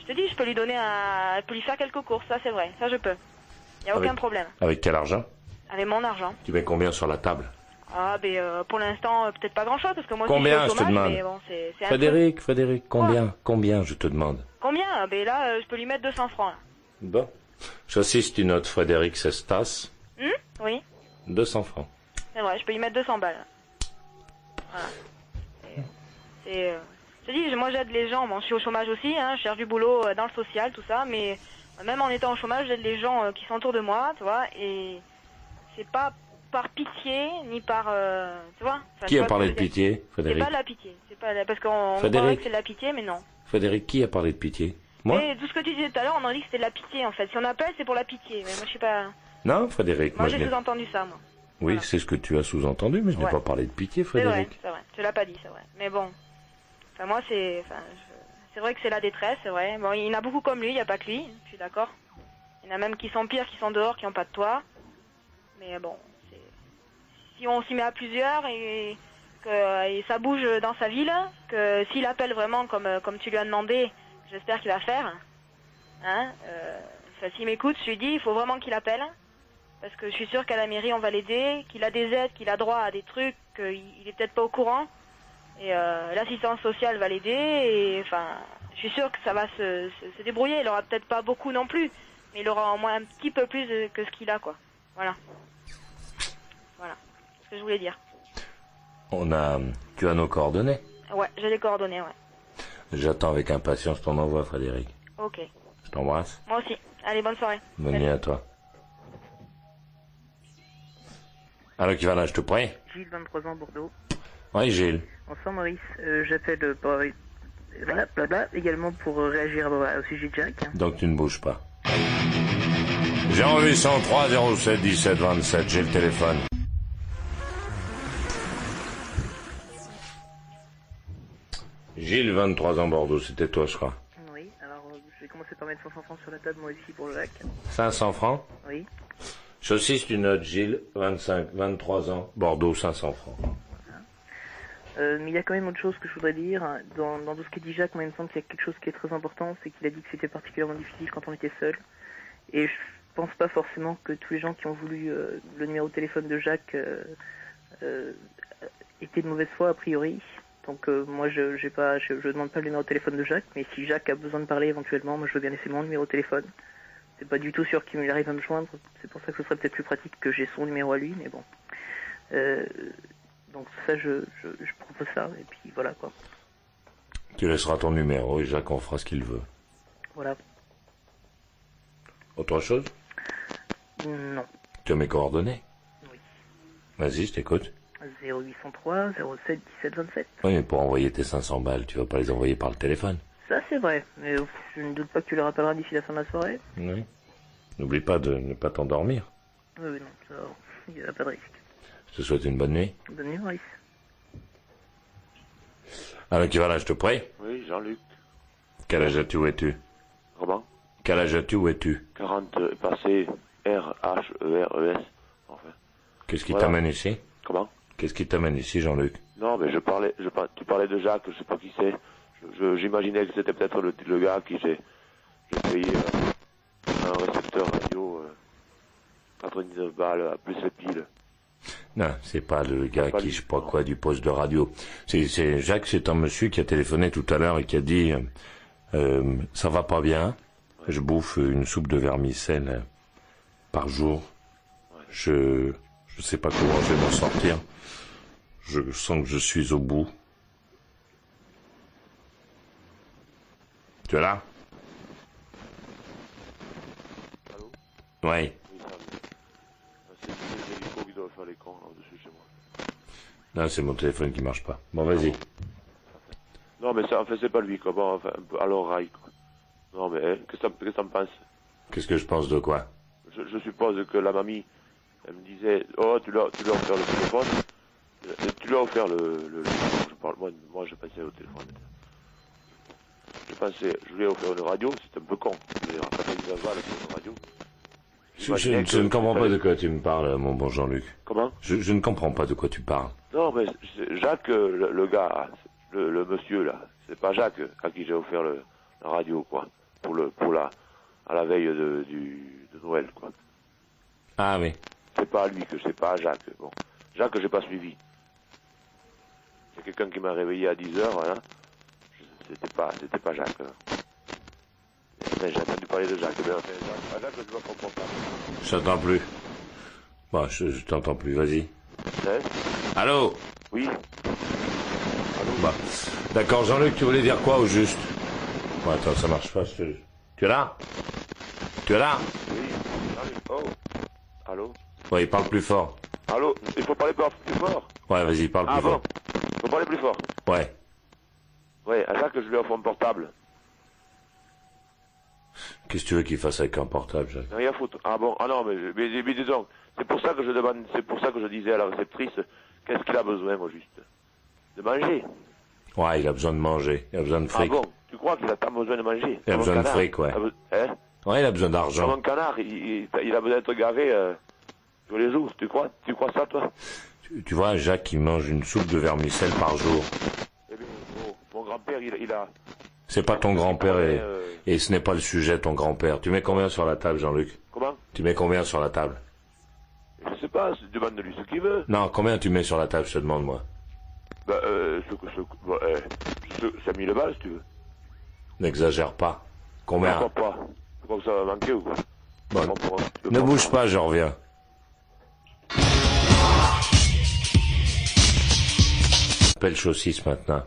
Je te dis, je peux lui donner un, je peux lui faire quelques courses. Ça, c'est vrai. Ça, je peux. Y a aucun Avec- problème. Avec quel argent? Avec mon argent. Tu mets combien sur la table? Ah, ben euh, pour l'instant, euh, peut-être pas grand-chose parce que moi, Combien, je je suis au te chômage, demande? mais bon, c'est, c'est un Frédéric, Frédéric, combien Combien, je te demande? Combien Ah, Ben là, euh, je peux lui mettre 200 francs. Là. Bon. J'assiste une note Frédéric Cestas, Hum Oui, 200 francs. c'est vrai. Je peux lui mettre 200 balles. Voilà. C'est, euh, je te dis, moi, j'aide les gens. Bon, je suis au chômage aussi. Hein, je cherche du boulot euh, dans le social, tout ça, mais euh, même en étant au chômage, j'aide les gens euh, qui sont autour de moi, tu vois. Et c'est pas par pitié ni par, euh, tu vois. Enfin, Qui a vois ce parlé de veux dire. pitié, C'est Frédéric pas de la pitié. C'est pas la- parce qu'on on Frédéric. croirait que c'est de la pitié, mais non. Frédéric, qui a parlé de pitié Moi Et tout ce que tu disais tout à l'heure, on en dit que c'était de la pitié en fait. Si on appelle, c'est pour la pitié. Mais moi, je suis pas. Non, Frédéric, Moi, moi, j'ai je n'ai- sous-entendu ça, moi. Oui, voilà. c'est ce que tu as sous-entendu, mais je n'ai Ouais. pas parlé de pitié, C'est vrai, Frédéric. c'est vrai. Tu l'as pas dit, c'est vrai. Mais bon. Enfin, moi, c'est. Enfin, je- c'est vrai que c'est la détresse, c'est vrai. Bon, il y en a beaucoup comme lui, il n'y a pas que lui. Je suis d'accord. Il y en a même qui sont pires, qui sont dehors, qui n'ont pas de toit. Mais bon, c'est. Si on s'y met à plusieurs et que et ça bouge dans sa ville, que s'il appelle vraiment comme euh, comme tu lui as demandé, j'espère qu'il va faire. Hein euh, s'il m'écoute, je lui dis, il faut vraiment qu'il appelle. Parce que je suis sûre qu'à la mairie, on va l'aider, qu'il a des aides, qu'il a droit à des trucs, qu'il il est peut-être pas au courant. Et euh, l'assistance sociale va l'aider. Et enfin, je suis sûre que ça va se, se, débrouiller. Il aura peut-être pas beaucoup non plus, mais il aura au moins un petit peu plus que ce qu'il a, quoi. Voilà. Voilà. C'est ce que je voulais dire. On a... Tu as nos coordonnées Ouais, j'ai les coordonnées, ouais. J'attends avec impatience ton envoi, Frédéric. Ok. Je t'embrasse. Moi aussi. Allez, bonne soirée. Bonne nuit à toi. Alors, qui va là, je te prie Gilles, 23 ans, Bordeaux. Oui, Gilles. Bonsoir Maurice, Euh, j'appelle euh, pour... Voilà, blabla, également pour euh, réagir euh, au sujet de Jack. Donc tu ne bouges pas. 0803 07 17 27, j'ai le téléphone. Gilles, 23 ans, Bordeaux, c'était toi, je crois. Oui, alors euh, je vais commencer par mettre 500 francs sur la table, moi aussi, pour Jacques. 500 francs Oui. Saucisse du note, Gilles, 25, 23 ans, Bordeaux, 500 francs. Euh, mais il y a quand même autre chose que je voudrais dire. Dans, dans tout ce qu'a dit Jacques, moi, il me semble qu'il y a quelque chose qui est très important, c'est qu'il a dit que c'était particulièrement difficile quand on était seul. Et je pense pas forcément que tous les gens qui ont voulu euh, le numéro de téléphone de Jacques euh, étaient de mauvaise foi, a priori. Donc euh, moi, je j'ai pas, je, je demande pas le numéro de téléphone de Jacques, mais si Jacques a besoin de parler éventuellement, moi, je veux bien laisser mon numéro de téléphone. C'est pas du tout sûr qu'il arrive à me joindre. C'est pour ça que ce serait peut-être plus pratique que j'ai son numéro à lui, mais bon. Euh, donc ça, je, je, je propose ça, et puis voilà quoi. Tu laisseras ton numéro et Jacques en fera ce qu'il veut. Voilà. Autre chose? Non. Tu as mes coordonnées? Oui. Vas-y, je t'écoute. 0803 07 17 27. Oui, mais pour envoyer tes 500 balles, tu vas pas les envoyer par le téléphone. Ça c'est vrai, mais je ne doute pas que tu le rappelleras d'ici la fin de la soirée. Oui. N'oublie pas de ne pas t'endormir. Oui, oui, non, ça, il n'y a pas de risque. Je te souhaite une bonne nuit. Bonne nuit Maurice. Alors, qui va là, je te prie Oui, Jean-Luc. Quel âge as-tu, où es-tu? Comment? Quel âge as-tu, où es-tu? 40 euh, passé R-H-E-R-E-S. Enfin. Qu'est-ce qui Voilà. t'amène ici? Comment? Qu'est-ce qui t'amène ici, Jean-Luc Non, mais je parlais, je, tu parlais de Jacques, je sais pas qui c'est. J'imaginais que c'était peut-être le, le gars qui j'ai payé euh, un récepteur radio euh, 99 balles euh, plus les piles. Non, c'est pas le gars pas qui, lui. je sais pas quoi, du poste de radio. C'est, Jacques, c'est un monsieur qui a téléphoné tout à l'heure et qui a dit, euh, ça va pas bien. Je bouffe une soupe de vermicelle euh, par jour. Je, je sais pas comment je vais m'en sortir. Je sens que je suis au bout. Tu es là? Allô? Ça va. C'est mon téléphone qui marche pas. Bon, vas-y. Non, mais ça, en fait, c'est pas lui, quoi. Bon, enfin, à l'oreille, quoi. Non, mais hein, qu'est-ce que t'en- qu'est-ce que t'en penses Qu'est-ce que je pense de quoi? Je, je suppose que la mamie, elle me disait, oh, tu lui as, tu as offert le téléphone, Euh, tu lui as offert le... le, le- je parle, moi, moi, je pensais au téléphone. Je pensais, je lui ai offert une radio, c'est un peu con. Je veux dire, à 99 balles pour une radio. je, ne comprends pas de quoi tu me parles, mon bon Jean-Luc. Comment? Je, ne comprends pas de quoi tu parles. Non, mais c'est Jacques, euh, le, le gars, le, le monsieur là, c'est pas Jacques à qui j'ai offert le, la radio, quoi, pour le, pour la, à la veille de, du, de Noël, quoi. Ah oui. C'est pas à lui que c'est pas à Jacques. Bon, Jacques, j'ai pas suivi. C'est quelqu'un qui m'a réveillé à 10 heures, voilà. Je- C'était pas, c'était pas Jacques. hein. J'ai entendu parler de Jacques. Mais enfin, Jacques, je dois comprendre. Je t'entends plus. Bon, je, je t'entends plus, vas-y. Hein Allô? Oui. Bah, D'accord, Jean-Luc, tu voulais dire quoi au juste? Bon, attends, ça marche pas. je Tu es là? Tu es là? Oui. Allez, Oh. Allô? Ouais, il parle plus fort. Allô Il faut parler plus fort. Ouais, vas-y, parle Ah plus bon fort. Il faut parler plus fort. Ouais. Ouais, à Jacques, je lui offre un portable. Qu'est-ce que tu veux qu'il fasse avec un portable, Jacques Rien à foutre. Ah bon Ah non, mais, mais, mais dis donc, c'est pour ça que je demande, c'est pour ça que je disais à la réceptrice, qu'est-ce qu'il a besoin, au juste? De manger. Ouais, il a besoin de manger. Il a besoin de fric. Ah bon Tu crois qu'il a tant besoin de manger? Il a Comme besoin de fric, ouais. Ah, Hein? Ouais, il a besoin Comme d'argent. un canard, il, il- il a besoin d'être gavé euh, sur les jours. Tu crois Tu crois ça, toi? Tu, tu vois, Jacques, il mange une soupe de vermicelle par jour. Eh bien, oh, mon grand-père, il, il a... C'est pas ton grand-père et, Euh, et ce n'est pas le sujet, ton grand-père. Tu mets combien sur la table, Jean-Luc? Comment? Tu mets combien sur la table? Je sais pas, demande-lui ce qu'il veut. Non, combien tu mets sur la table, je te demande, moi. Bah, euh, ce, ce, bah, euh, ce, 5000 balles, si tu veux. N'exagère pas. Combien? Pourquoi pas Tu crois que ça va manquer ou quoi? Bon, Ne bouge pas, je reviens. Appelle Chaussis maintenant.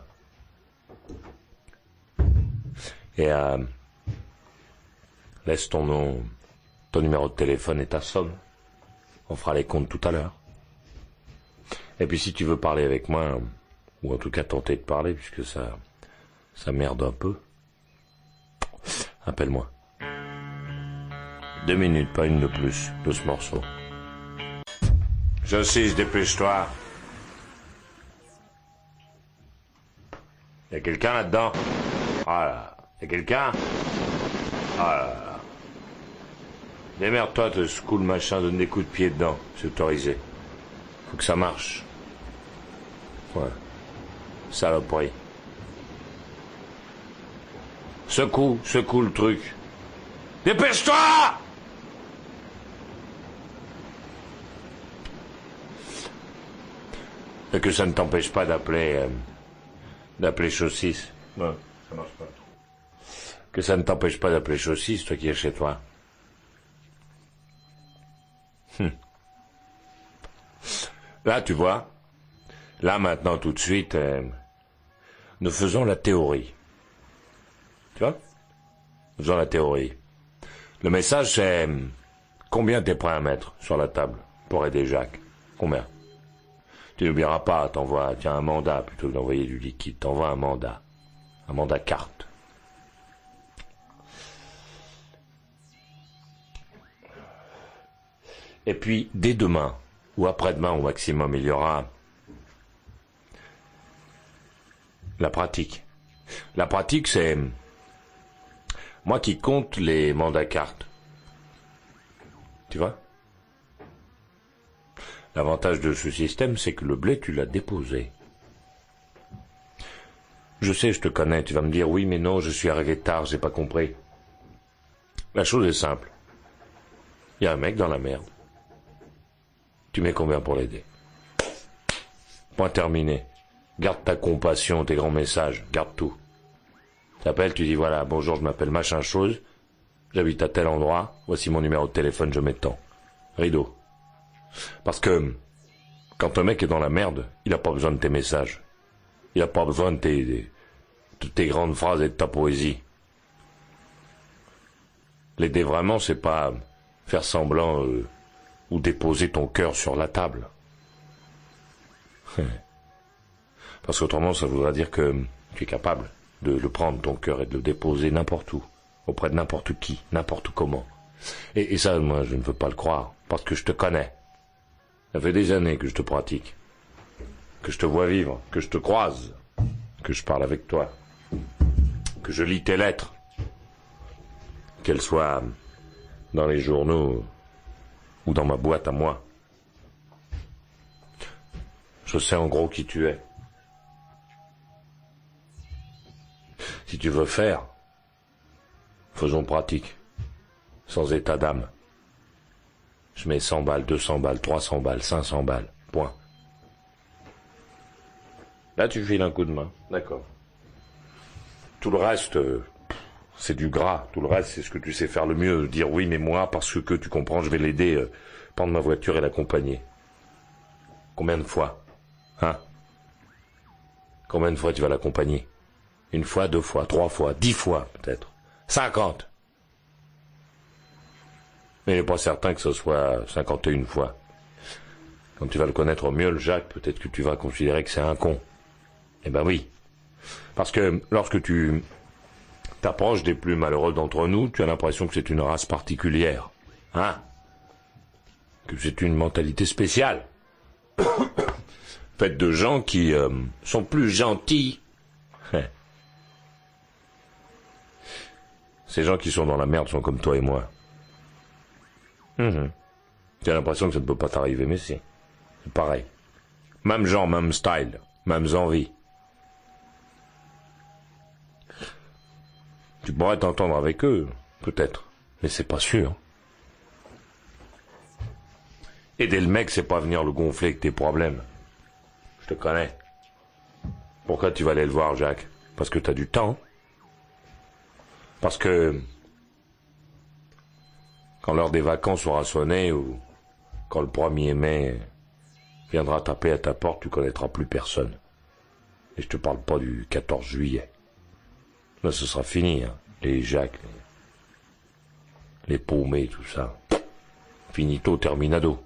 Et euh, laisse ton nom, ton numéro de téléphone et ta somme. On fera les comptes tout à l'heure. Et puis si tu veux parler avec moi, ou en tout cas tenter de parler, puisque ça, ça merde un peu, appelle-moi. Deux minutes, pas une de plus, de ce morceau. Dépêche-toi. Y quelqu'un là-dedans? Ah. Y quelqu'un? Ah. Démerde-toi, te secoue le machin, donne des coups de pied dedans. C'est autorisé. Faut que ça marche. Ouais. Saloperie. Secoue, secoue le truc. Dépêche-toi Et que ça ne t'empêche pas d'appeler... euh, d'appeler Chaussis. Non, ça marche pas. Que ça ne t'empêche pas d'appeler Chaussis, toi qui es chez toi. Hum. Là, tu vois, là maintenant tout de suite, euh, nous faisons la théorie. Tu vois? Nous faisons la théorie. Le message c'est euh, combien t'es prêt à mettre sur la table pour aider Jacques? Combien? Tu n'oublieras pas, t'envoies, tiens, un mandat plutôt que d'envoyer du liquide, t'envoies un mandat. Un mandat carte. Et puis, dès demain, ou après-demain au maximum, il y aura la pratique. La pratique, c'est moi qui compte les mandats cartes. Tu vois? L'avantage de ce système, c'est que le blé, tu l'as déposé. Je sais, je te connais, tu vas me dire oui, mais non, je suis arrivé tard, j'ai pas compris. La chose est simple. Il y a un mec dans la merde. Tu mets combien pour l'aider? Point terminé. Garde ta compassion, tes grands messages, garde tout. T'appelles, tu dis voilà, bonjour, je m'appelle machin chose, j'habite à tel endroit, voici mon numéro de téléphone, je mets tant. Rideau. Parce que quand un mec est dans la merde, il n'a pas besoin de tes messages. Il n'a pas besoin de tes, de tes grandes phrases et de ta poésie. L'aider vraiment, c'est pas faire semblant euh, ou déposer ton cœur sur la table. Parce qu'autrement, ça voudra dire que tu es capable de le prendre, ton cœur, et de le déposer n'importe où. auprès de n'importe qui, n'importe comment. Et ça, moi, je ne veux pas le croire, parce que je te connais. Ça fait des années que je te pratique, que je te vois vivre, que je te croise, que je parle avec toi, que je lis tes lettres, qu'elles soient dans les journaux ou dans ma boîte à moi. Je sais en gros qui tu es. Si tu veux faire, faisons pratique, sans état d'âme. Je mets 100 balles, 200 balles, 300 balles, 500 balles, point. Là, tu files un coup de main, d'accord. Tout le reste, euh, c'est du gras. Tout le reste, c'est ce que tu sais faire le mieux. Dire oui, mais moi, parce que tu comprends, je vais l'aider, euh, prendre ma voiture et l'accompagner. Combien de fois? Hein? Combien de fois tu vas l'accompagner? Une fois, deux fois, trois fois, dix fois peut-être. Cinquante Mais il n'est pas certain que ce soit cinquante et une fois. Quand tu vas le connaître au mieux, le Jacques, peut-être que tu vas considérer que c'est un con. Eh ben oui. Parce que lorsque tu t'approches des plus malheureux d'entre nous, tu as l'impression que c'est une race particulière. Hein? Que c'est une mentalité spéciale. Faite de gens qui euh, sont plus gentils. Ces gens qui sont dans la merde sont comme toi et moi. Tu as l'impression que ça ne peut pas t'arriver, mais si. C'est pareil. Même genre, même style, mêmes envies. Tu pourrais t'entendre avec eux, peut-être, mais c'est pas sûr. Aider le mec, c'est pas venir le gonfler avec tes problèmes. Je te connais. Pourquoi tu vas aller le voir, Jacques? Parce que t'as du temps. Parce que quand l'heure des vacances aura sonné ou quand le 1er mai viendra taper à ta porte, tu connaîtras plus personne. Et je te parle pas du 14 juillet. Là, ce sera fini, hein. Les Jacques, les, paumés, tout ça. Finito terminado.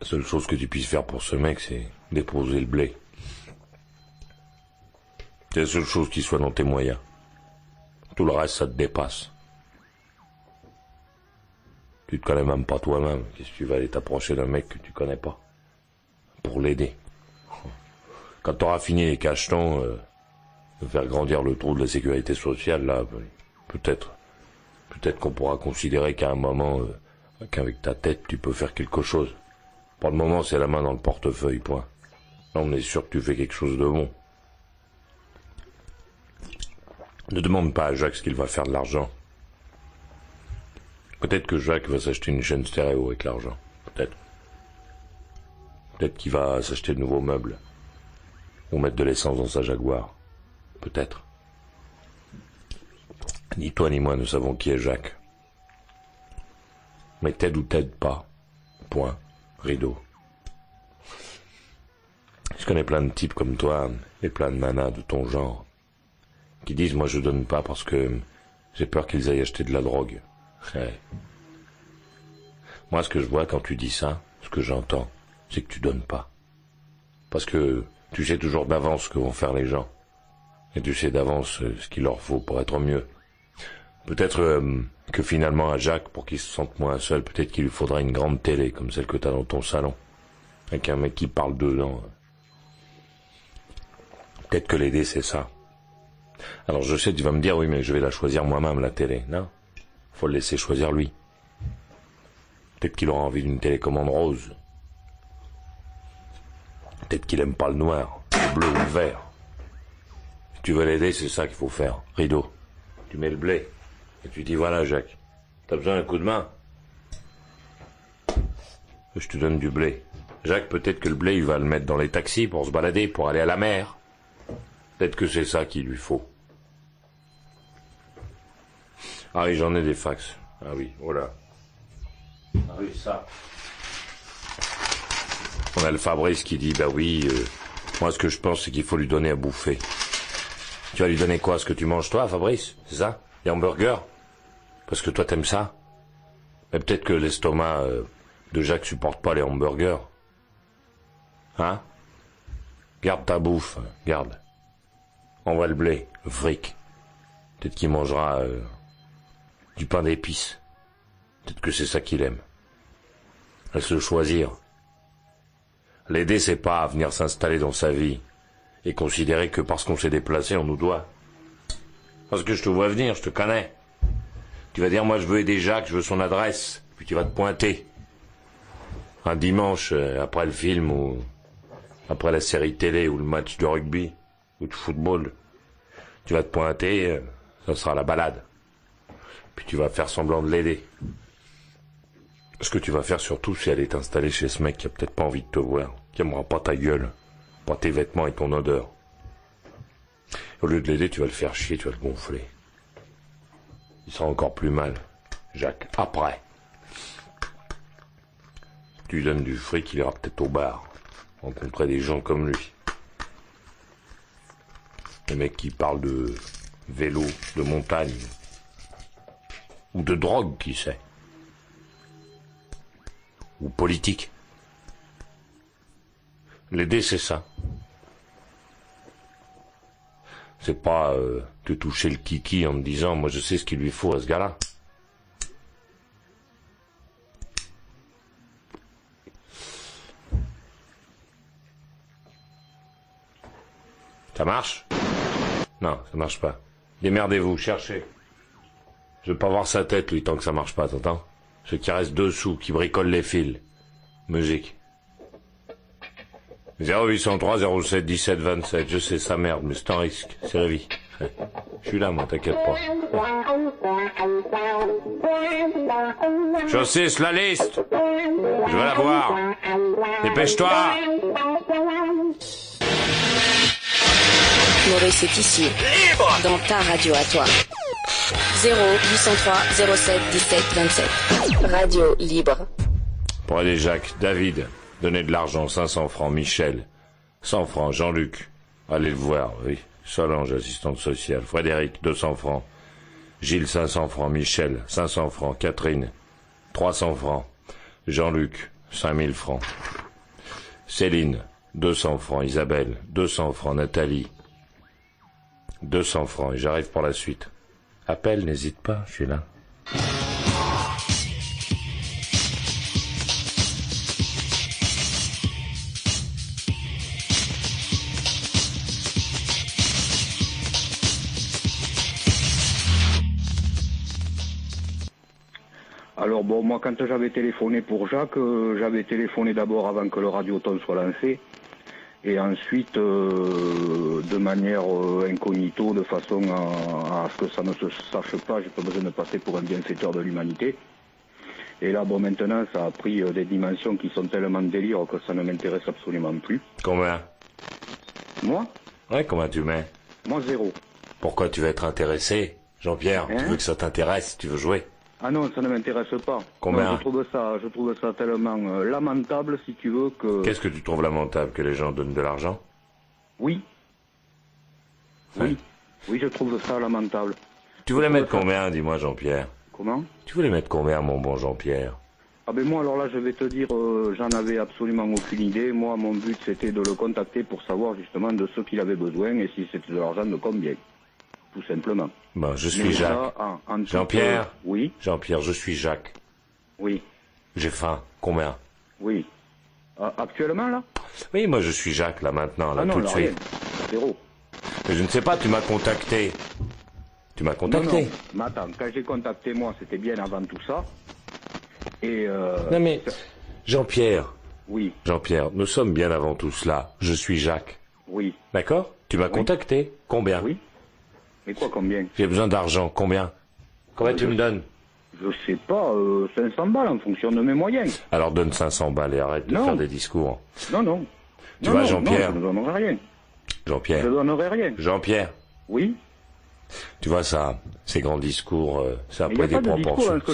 La seule chose que tu puisses faire pour ce mec, c'est déposer le blé. C'est la seule chose qui soit dans tes moyens. Tout le reste, ça te dépasse. Tu te connais même pas toi-même. Qu'est-ce que tu vas aller t'approcher d'un mec que tu connais pas Pour l'aider? Quand tu auras fini les cachetons, euh, de faire grandir le trou de la sécurité sociale, là, peut-être, peut-être qu'on pourra considérer qu'à un moment, euh, qu'avec ta tête, tu peux faire quelque chose. Pour le moment, c'est la main dans le portefeuille, point. Là, on est sûr que tu fais quelque chose de bon. Ne demande pas à Jacques ce qu'il va faire de l'argent. Peut-être que Jacques va s'acheter une chaîne stéréo avec l'argent. Peut-être. Peut-être qu'il va s'acheter de nouveaux meubles. Ou mettre de l'essence dans sa Jaguar. Peut-être. Ni toi ni moi ne savons qui est Jacques. Mais t'aide ou t'aide pas. Point. Rideau. Je connais plein de types comme toi, et plein de nanas de ton genre, qui disent moi je donne pas parce que j'ai peur qu'ils aillent acheter de la drogue. Moi ce que je vois quand tu dis ça, ce que j'entends, c'est que tu donnes pas. Parce que tu sais toujours d'avance ce que vont faire les gens. Et tu sais d'avance euh, ce qu'il leur faut pour être mieux. Peut-être euh, que finalement à Jacques, pour qu'il se sente moins seul, peut-être qu'il lui faudra une grande télé comme celle que tu as dans ton salon. Avec un mec qui parle dedans. Peut-être que l'aider c'est ça. Alors je sais, tu vas me dire, oui, mais je vais la choisir moi-même, la télé. Non? Faut le laisser choisir lui. Peut-être qu'il aura envie d'une télécommande rose. Peut-être qu'il aime pas le noir, le bleu ou le vert. Si tu veux l'aider, c'est ça qu'il faut faire. Rideau. Tu mets le blé. Et tu dis, voilà, Jacques, t'as besoin d'un coup de main? Je te donne du blé. Jacques, peut-être que le blé, il va le mettre dans les taxis pour se balader, pour aller à la mer. Peut-être que c'est ça qu'il lui faut. Ah oui, j'en ai des fax. Ah oui, voilà. Ah oui, ça. On a le Fabrice qui dit, bah oui, euh, moi ce que je pense c'est qu'il faut lui donner à bouffer. Tu vas lui donner quoi Ce que tu manges toi, Fabrice? C'est ça? Les hamburgers? Parce que toi t'aimes ça? Mais peut-être que l'estomac euh, de Jacques supporte pas les hamburgers. Hein? Garde ta bouffe, garde. Envoie le blé, le fric. Peut-être qu'il mangera euh, du pain d'épices. Peut-être que c'est ça qu'il aime. Laisse le choisir. L'aider, c'est pas venir s'installer dans sa vie et considérer que parce qu'on s'est déplacé, on nous doit. Parce que je te vois venir, je te connais. Tu vas dire, moi je veux aider Jacques, je veux son adresse, puis tu vas te pointer. Un dimanche, euh, après le film, ou après la série télé, ou le match de rugby, ou de football, tu vas te pointer, euh, ça sera la balade. Puis tu vas faire semblant de l'aider. Ce que tu vas faire surtout, c'est aller t'installer chez ce mec qui a peut-être pas envie de te voir, qui aimera pas ta gueule, pas tes vêtements et ton odeur. Au lieu de l'aider, tu vas le faire chier, tu vas le gonfler. Il sera encore plus mal. Jacques, après. Tu lui donnes du fric, il ira peut-être au bar, rencontrer des gens comme lui. Des mecs qui parlent de vélo, de montagne, ou de drogue, qui sait. Ou politique. L'aider, c'est ça. C'est pas euh, te toucher le kiki en me disant, moi je sais ce qu'il lui faut à ce gars-là. Ça marche? Non, ça marche pas. Démerdez-vous, cherchez. Je veux pas voir sa tête, lui, tant que ça marche pas, t'entends? Ceux qui restent dessous, qui bricolent les fils. Musique. 0803 07 17 27, je sais, ça merde, mais c'est un risque, c'est la vie. Je suis là, moi, t'inquiète pas. Je sais, la liste Je veux la voir Dépêche-toi Maurice est ici. Libre Dans ta radio à toi. 0 803 07 17 27. Radio libre. Pour aller Jacques, David, donnez de l'argent, 500 francs, Michel, 100 francs, Jean-Luc, allez le voir, oui. Solange, assistante sociale, Frédéric, 200 francs, Gilles, 500 francs, Michel, 500 francs, Catherine, 300 francs, Jean-Luc, 5000 francs, Céline, 200 francs, Isabelle, 200 francs, Nathalie, 200 francs, et j'arrive pour la suite. Appelle, n'hésite pas, je suis là. Alors bon, moi quand j'avais téléphoné pour Jacques, euh, j'avais téléphoné d'abord avant que le radioton soit lancé, et ensuite euh, de manière euh, incognito, de façon à, à ce que ça ne se sache pas, j'ai pas besoin de passer pour un bienfaiteur de l'humanité. Et là, bon, maintenant, ça a pris euh, des dimensions qui sont tellement délire que ça ne m'intéresse absolument plus. Combien? Moi? Ouais, combien tu mets? Moi, zéro. Pourquoi tu veux être intéressé? Jean-Pierre, tu Hein? veux que ça t'intéresse, tu veux jouer? Ah non, ça ne m'intéresse pas. Combien Non, je trouve ça, je trouve ça tellement euh, lamentable, si tu veux, que... Qu'est-ce que tu trouves lamentable que les gens donnent de l'argent? Oui. Oui. Oui, je trouve ça lamentable. Tu voulais mettre combien, dis-moi Jean-Pierre? Comment? Tu voulais mettre combien, mon bon Jean-Pierre? Ah ben moi, alors là, je vais te dire, euh, j'en avais absolument aucune idée. Moi, mon but, c'était de le contacter pour savoir justement de ce qu'il avait besoin et si c'était de l'argent de combien. Tout simplement. Bon, je suis Mais Jacques. Jean-Pierre Oui, Jean-Pierre, je suis Jacques. oui, J'ai faim. Combien? Oui. Ah, actuellement, là? Oui, moi je suis Jacques, là, maintenant, là, Ah non, tout de suite. Zéro. Mais je ne sais pas, tu m'as contacté. Tu m'as contacté. Non, non. Mais attends, quand j'ai contacté moi, c'était bien avant tout ça. Et euh, Non, mais Jean-Pierre, oui, Jean-Pierre, nous sommes bien avant tout cela. Je suis Jacques. oui. D'accord? Tu m'as contacté. Combien? Oui. Mais quoi, combien J'ai besoin d'argent. Combien Combien tu me donnes Je sais pas, euh, 500 balles en fonction de mes moyens. Alors donne 500 balles et arrête de Non. faire des discours. Non, non. Tu Non, vois, Jean-Pierre Non, je ne donnerai rien. Je Jean-Pierre. donnerai rien. Jean-Pierre. Oui. Tu vois ça, ces grands discours, euh, ça a pris des pas de discours proportions. que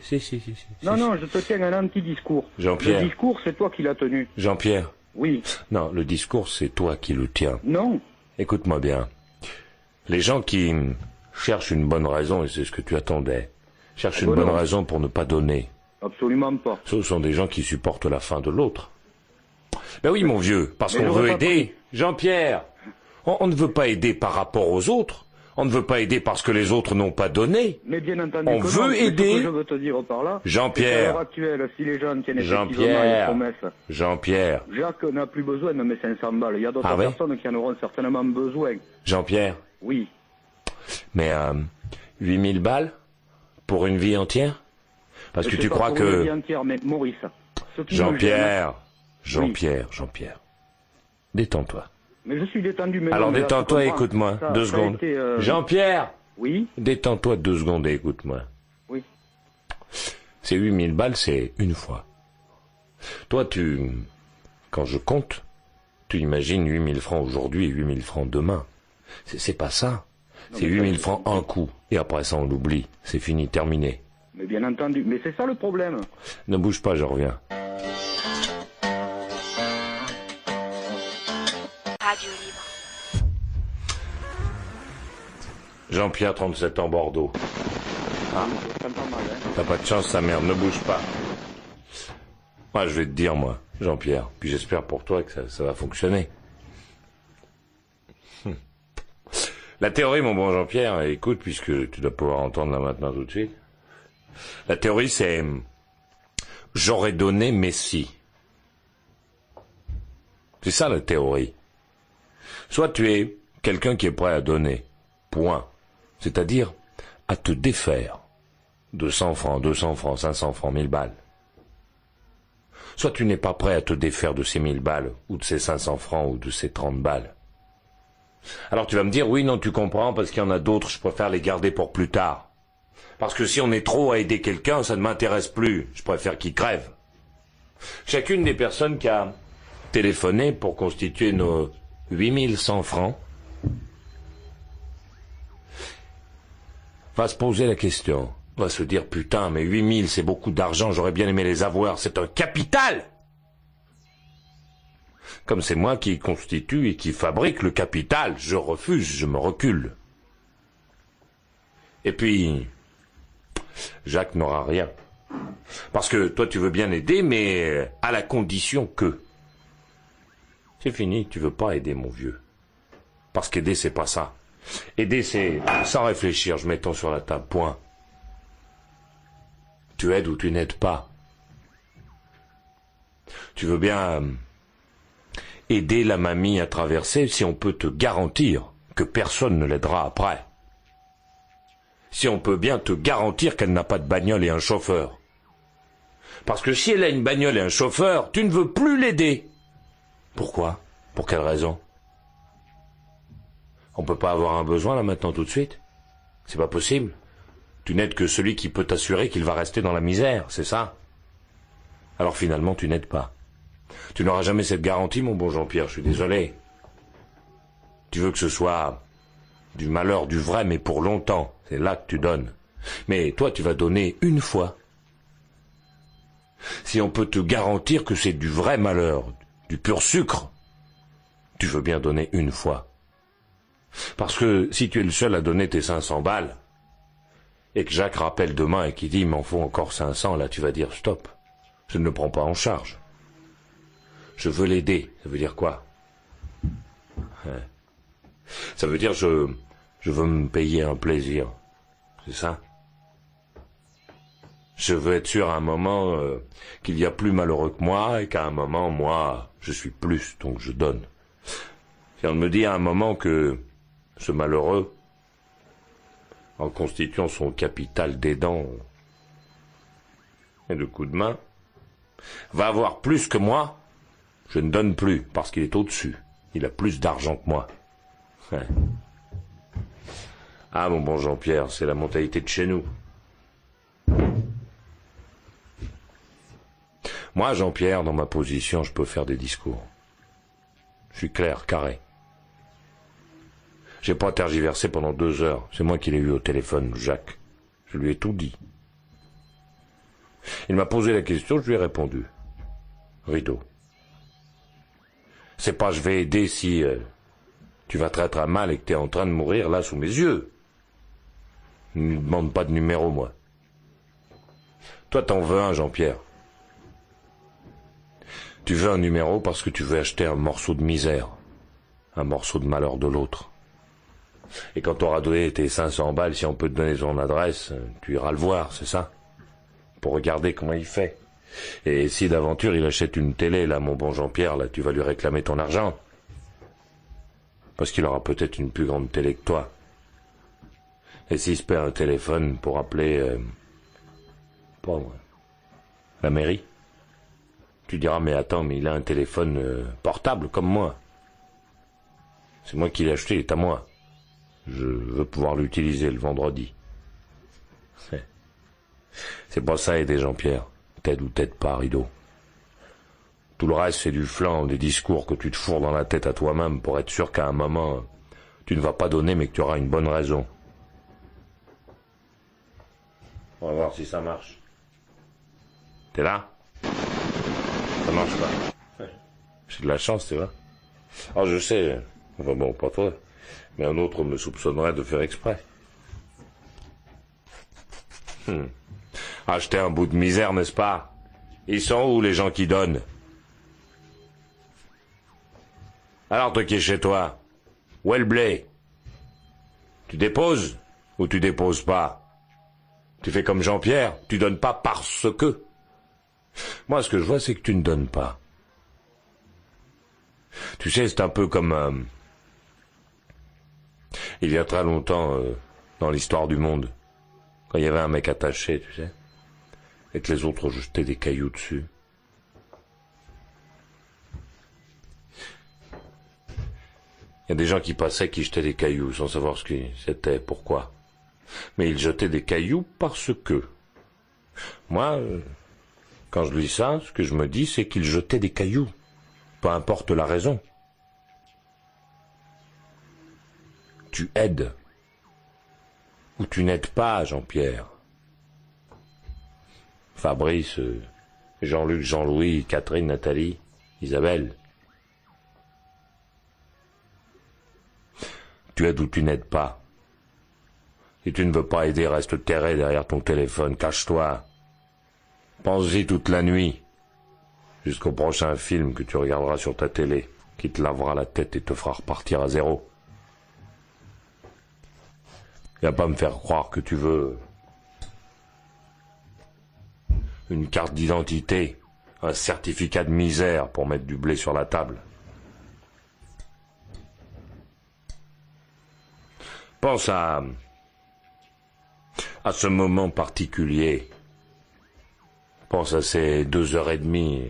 Si, si, si, Non, non, je te tiens un anti-discours. Jean-Pierre. Le discours, c'est toi qui l'as tenu. Jean-Pierre. Oui. Non, le discours, c'est toi qui le tiens. Non. Écoute-moi bien. Les gens qui cherchent une bonne raison, et c'est ce que tu attendais, cherchent une bon, bonne raison pour ne pas donner. Absolument pas. Ce sont des gens qui supportent la fin de l'autre. Ben oui, mon vieux, parce qu'on veut aider. Jean-Pierre, On, on ne veut pas aider par rapport aux autres. On ne veut pas aider parce que les autres n'ont pas donné. Mais bien entendu On veut non, aider. que je veux te dire par là, Jean-Pierre. si les gens tiennent Jean-Pierre. Jean-Pierre. Jacques n'a plus besoin de mes 500 balles. Il y a d'autres Ah ouais personnes qui en auront certainement besoin. Jean-Pierre. Oui. Mais euh, 8000 balles pour une vie entière? Parce que tu crois pour une vie que... entière, mais Maurice, Jean-Pierre, Jean-Pierre, Jean-Pierre. Détends-toi. Mais je suis détendu. Mais Alors détends-toi et écoute-moi. Deux ça secondes. euh, Jean-Pierre Oui. Détends-toi deux secondes et écoute-moi. Oui. Ces 8000 balles, c'est une fois. Toi, tu... Quand je compte, tu imagines 8000 francs aujourd'hui et 8000 francs demain. C'est pas ça. C'est 8000 francs un coup. Et après ça, on l'oublie. C'est fini, terminé. Mais bien entendu. Mais c'est ça le problème. Ne bouge pas, je reviens. Radio Libre. Jean-Pierre, 37 ans, Bordeaux. Ah, t'as pas de chance, sa mère, ne bouge pas. Moi, je vais te dire, moi, Jean-Pierre, puis j'espère pour toi que ça, ça va fonctionner. Hum. La théorie, mon bon Jean-Pierre, écoute, puisque tu dois pouvoir entendre là maintenant tout de suite. La théorie, c'est j'aurais donné, mais si. C'est ça la théorie. Soit tu es quelqu'un qui est prêt à donner, point. C'est-à-dire à te défaire de 100 francs, 200 francs, 500 francs, 1000 balles. Soit tu n'es pas prêt à te défaire de ces 1000 balles, ou de ces 500 francs, ou de ces 30 balles. Alors tu vas me dire, oui, non, tu comprends, parce qu'il y en a d'autres, je préfère les garder pour plus tard. Parce que si on est trop à aider quelqu'un, ça ne m'intéresse plus, je préfère qu'il crève. Chacune des personnes qui a téléphoné pour constituer nos 8100 francs va se poser la question, va se dire putain, mais 8000 c'est beaucoup d'argent, j'aurais bien aimé les avoir, c'est un capital Comme c'est moi qui constitue et qui fabrique le capital, je refuse, je me recule. Et puis, Jacques n'aura rien. Parce que toi tu veux bien aider, mais à la condition que. C'est fini, tu veux pas aider mon vieux. Parce qu'aider c'est pas ça. Aider, c'est sans réfléchir, je ton sur la table, point. Tu aides ou tu n'aides pas. Tu veux bien euh, aider la mamie à traverser si on peut te garantir que personne ne l'aidera après. Si on peut bien te garantir qu'elle n'a pas de bagnole et un chauffeur. Parce que si elle a une bagnole et un chauffeur, tu ne veux plus l'aider. Pourquoi? Pour quelle raison? On peut pas avoir un besoin là maintenant tout de suite? C'est pas possible. Tu n'aides que celui qui peut t'assurer qu'il va rester dans la misère, c'est ça? Alors finalement tu n'aides pas. Tu n'auras jamais cette garantie, mon bon Jean-Pierre, je suis désolé. Tu veux que ce soit du malheur, du vrai, mais pour longtemps. C'est là que tu donnes. Mais toi, tu vas donner une fois. Si on peut te garantir que c'est du vrai malheur, du pur sucre, tu veux bien donner une fois. Parce que si tu es le seul à donner tes 500 balles, et que Jacques rappelle demain et qu'il dit m'en faut encore 500, là tu vas dire stop, je ne le prends pas en charge. Je veux l'aider. Ça veut dire quoi? Hein? Ça veut dire je, je veux me payer un plaisir. C'est ça? Je veux être sûr à un moment euh, qu'il y a plus malheureux que moi et qu'à un moment, moi, je suis plus, donc je donne. Si on me dit à un moment que ce malheureux, en constituant son capital d'aidant et de coups de main, va avoir plus que moi, je ne donne plus parce qu'il est au-dessus. Il a plus d'argent que moi. Ah mon bon Jean-Pierre, c'est la mentalité de chez nous. Moi, Jean-Pierre, dans ma position, je peux faire des discours. Je suis clair, carré. J'ai pas tergiversé pendant deux heures. C'est moi qui l'ai eu au téléphone, Jacques. Je lui ai tout dit. Il m'a posé la question, je lui ai répondu. Rideau. C'est pas je vais aider si euh, tu vas très très mal et que tu es en train de mourir là sous mes yeux. Ne demande pas de numéro, moi. Toi, t'en veux un, Jean-Pierre. Tu veux un numéro parce que tu veux acheter un morceau de misère. un morceau de malheur de l'autre. Et quand t'auras donné tes 500 balles, si on peut te donner son adresse, tu iras le voir, c'est ça? Pour regarder comment il fait. Et si d'aventure il achète une télé, là, mon bon Jean-Pierre, là, tu vas lui réclamer ton argent. Parce qu'il aura peut-être une plus grande télé que toi. Et s'il se perd un téléphone pour appeler... Euh, la mairie Tu diras, mais attends, mais il a un téléphone euh, portable comme moi. C'est moi qui l'ai acheté, il est à moi. Je veux pouvoir l'utiliser le vendredi. C'est pas ça aider Jean-Pierre. T'aides ou t'aides pas, rideau. Tout le reste, c'est du flanc, des discours que tu te fourres dans la tête à toi-même pour être sûr qu'à un moment, tu ne vas pas donner mais que tu auras une bonne raison. On va voir si ça marche. T'es là? Ça marche pas. J'ai de la chance, tu vois. Ah, je sais. bon, pas toi mais un autre me soupçonnerait de faire exprès. Hmm. Acheter un bout de misère, n'est-ce pas? Ils sont où les gens qui donnent? Alors toi qui es chez toi, où est blé? Tu déposes ou tu déposes pas? Tu fais comme Jean-Pierre, tu donnes pas parce que. Moi ce que je vois c'est que tu ne donnes pas. Tu sais, c'est un peu comme... Euh, il y a très longtemps euh, dans l'histoire du monde, quand il y avait un mec attaché, tu sais, et que les autres jetaient des cailloux dessus. Il y a des gens qui passaient qui jetaient des cailloux sans savoir ce que c'était, pourquoi. Mais ils jetaient des cailloux parce que. Moi, quand je lis ça, ce que je me dis, c'est qu'ils jetaient des cailloux. Peu importe la raison. tu aides ou tu n'aides pas, Jean-Pierre. Fabrice, Jean-Luc, Jean-Louis, Catherine, Nathalie, Isabelle. Tu aides ou tu n'aides pas. Si tu ne veux pas aider, reste terré derrière ton téléphone, cache-toi. Pense-y toute la nuit, jusqu'au prochain film que tu regarderas sur ta télé, qui te lavera la tête et te fera repartir à zéro. Viens pas me faire croire que tu veux une carte d'identité, un certificat de misère pour mettre du blé sur la table. Pense à à ce moment particulier. Pense à ces deux heures et demie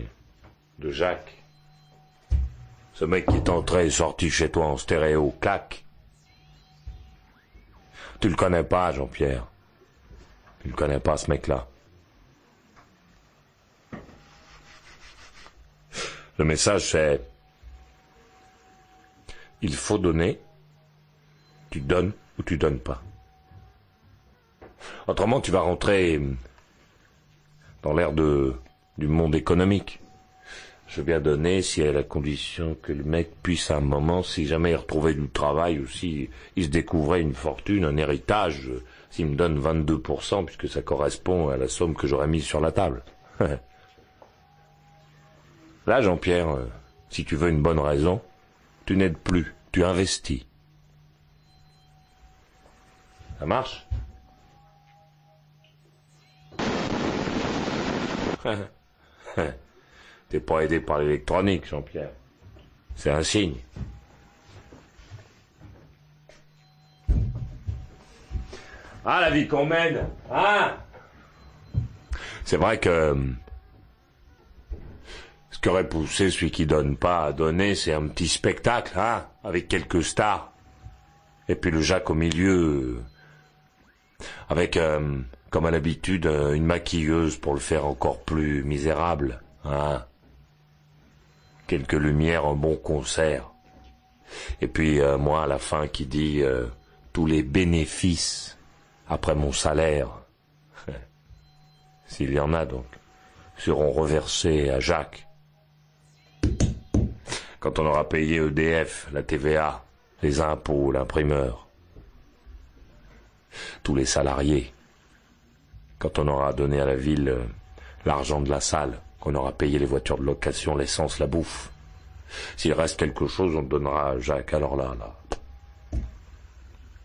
de Jacques. Ce mec qui est entré et sorti chez toi en stéréo, clac. Tu le connais pas, Jean-Pierre. Tu le connais pas, ce mec-là. Le message, c'est il faut donner, tu donnes ou tu donnes pas. Autrement, tu vas rentrer dans l'ère du monde économique. Je viens donner si à la condition que le mec puisse à un moment, si jamais il retrouvait du travail ou si il se découvrait une fortune, un héritage, s'il me donne 22%, puisque ça correspond à la somme que j'aurais mise sur la table. Là, Jean-Pierre, euh, si tu veux une bonne raison, tu n'aides plus, tu investis. Ça marche? T'es pas aidé par l'électronique, Jean-Pierre. C'est un signe. Ah, la vie qu'on mène, hein? C'est vrai que euh, ce qu'aurait poussé celui qui donne pas à donner, c'est un petit spectacle, hein, avec quelques stars. Et puis le Jacques au milieu, avec, euh, comme à l'habitude, une maquilleuse pour le faire encore plus misérable, hein quelques lumières, un bon concert. Et puis euh, moi à la fin qui dit euh, tous les bénéfices après mon salaire, s'il y en a donc, seront reversés à Jacques. Quand on aura payé EDF, la TVA, les impôts, l'imprimeur, tous les salariés, quand on aura donné à la ville euh, l'argent de la salle, qu'on aura payé les voitures de location, l'essence, la bouffe, S'il reste quelque chose, on donnera à Jacques. Alors là, là,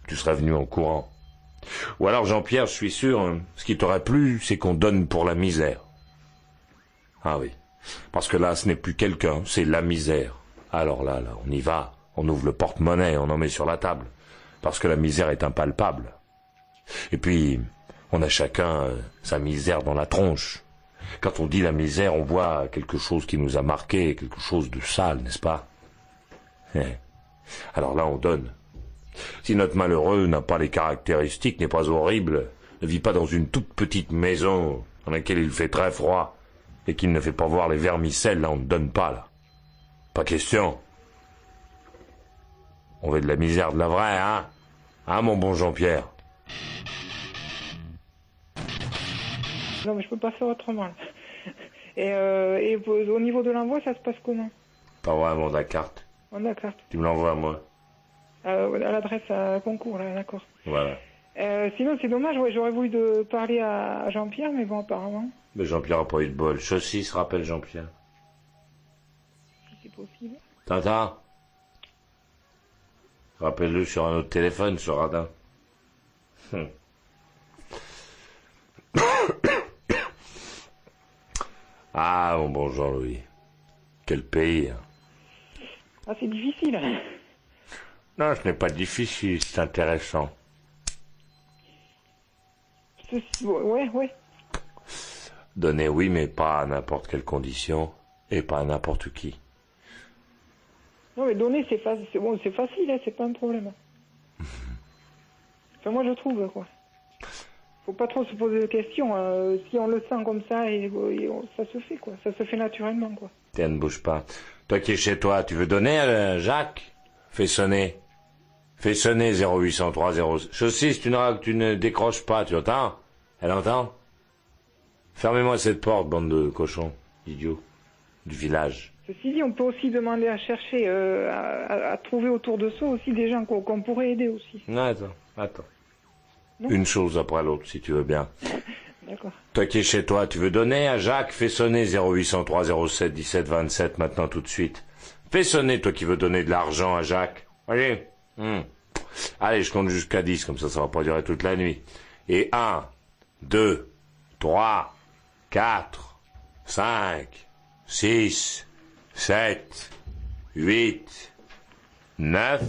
tu serais venu en courant. Ou alors, Jean-Pierre, je suis sûr, hein, ce qui t'aurait plu, c'est qu'on donne pour la misère. Ah oui. Parce que là, ce n'est plus quelqu'un, c'est la misère. Alors là, là, on y va. On ouvre le porte-monnaie, on en met sur la table. Parce que la misère est impalpable. Et puis, on a chacun euh, sa misère dans la tronche. Quand on dit la misère, on voit quelque chose qui nous a marqué, quelque chose de sale, n'est-ce pas? Eh. Alors là, on donne. Si notre malheureux n'a pas les caractéristiques, n'est pas horrible, ne vit pas dans une toute petite maison dans laquelle il fait très froid, et qu'il ne fait pas voir les vermicelles, là on ne donne pas, là. Pas question. On veut de la misère de la vraie, hein Hein, mon bon Jean-Pierre? Non, mais je peux pas faire autrement. Et, euh, et au niveau de l'envoi, ça se passe comment? T'envoies mon la carte. Oh. Tu me l'envoies à moi. Euh, à l'adresse à concours, là, d'accord. Voilà. Euh, sinon, c'est dommage, ouais, j'aurais voulu de parler à Jean-Pierre, mais bon, apparemment, Mais Jean-Pierre a pas eu de bol. Chaussy se rappelle Jean-Pierre. Tintin Rappelle-le sur un autre téléphone, ce radin. Hum. ah, mon bon Jean-Louis. Quel pays. hein. Ah, c'est difficile. Non, ce n'est pas difficile, c'est intéressant. Ouais, ouais. Donner oui, mais pas à n'importe quelle condition et pas à n'importe qui. Non, mais donner, c'est fa- c'est bon, facile, hein, c'est pas un problème. Enfin, moi, je trouve, quoi. Faut pas trop se poser de questions. euh, si on le sent comme ça, et, et on- ça se fait, quoi. Ça se fait naturellement, quoi. Tiens, ne bouge pas. Toi qui es chez toi, tu veux donner à Jacques? Fais sonner. Fais sonner 0803 0... Chaussy, tu ne, tu ne décroches pas, tu entends? Elle entend? Fermez-moi cette porte, bande de cochons, idiots, du village. Ceci dit, on peut aussi demander à chercher, euh, à, trouver autour de soi aussi des gens qu'on pourrait aider aussi. Non, attends, attends. Non. Une chose après l'autre, si tu veux bien. D'accord. Toi qui es chez toi, tu veux donner à Jacques Fais sonner 0803 07 17 27 maintenant tout de suite. Fais sonner, toi qui veux donner de l'argent à Jacques. Allez. Hmm. Allez, je compte jusqu'à 10, comme ça, ça va pas durer toute la nuit. Et 1, 2, 3, 4, 5, 6, 7, 8, 9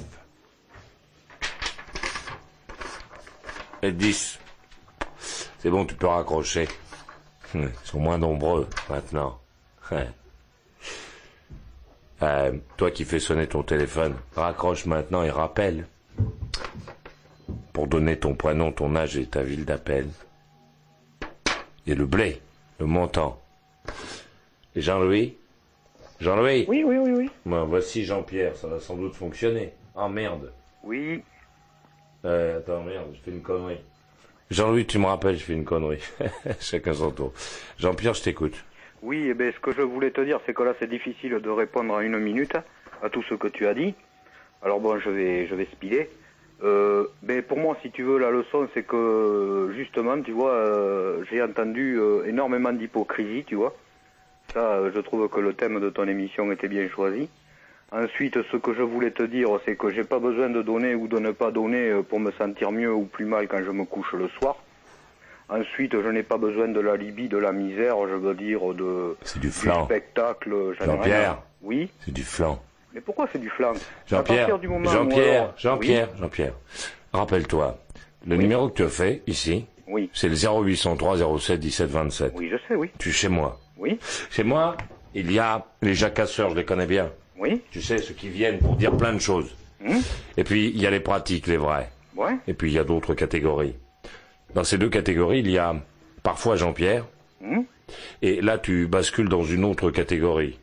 et 10. C'est bon, tu peux raccrocher. Hum, Ils sont moins nombreux maintenant. Euh, toi qui fais sonner ton téléphone, raccroche maintenant et rappelle. Pour donner ton prénom, ton âge et ta ville d'appel. Et le blé, le montant. Et Jean-Louis? Jean-Louis Oui, oui, oui, oui. Moi, voici Jean-Pierre, ça va sans doute fonctionner. Ah merde. Oui. Euh, attends, merde, je fais une connerie. Jean-Louis, tu me rappelles, je fais une connerie. Chacun son tour. Jean-Pierre, je t'écoute. Oui, eh ben, ce que je voulais te dire, c'est que là, c'est difficile de répondre en une minute à tout ce que tu as dit. Alors bon, je vais, je vais speeder. Euh, ben, pour moi, si tu veux, la leçon, c'est que justement, tu vois, euh, j'ai entendu euh, énormément d'hypocrisie, tu vois. Ça, euh, je trouve que le thème de ton émission était bien choisi. Ensuite, ce que je voulais te dire, c'est que j'ai pas besoin de donner ou de ne pas donner euh, pour me sentir mieux ou plus mal quand je me couche le soir. Ensuite, je n'ai pas besoin de la Libye, de la misère, je veux dire, de du flan. spectacle. à- Jean-Pierre Oui. C'est du flan. Mais pourquoi c'est du flan Jean-Pierre, du Jean-Pierre, alors- Jean-Pierre, Jean-Pierre. Rappelle-toi, le numéro que tu as fait ici, Oui. c'est le 0803 07 17 27. Oui, je sais, oui. Tu es chez moi. Oui. Chez moi, il y a les jacasseurs, je les connais bien. Oui. Tu sais, ceux qui viennent pour dire plein de choses. Et puis, il y a les pratiques, les vrais. Ouais. Et puis, il y a d'autres catégories. Dans ces deux catégories, il y a parfois Jean-Pierre. Hmm Et là, tu bascules dans une autre catégorie.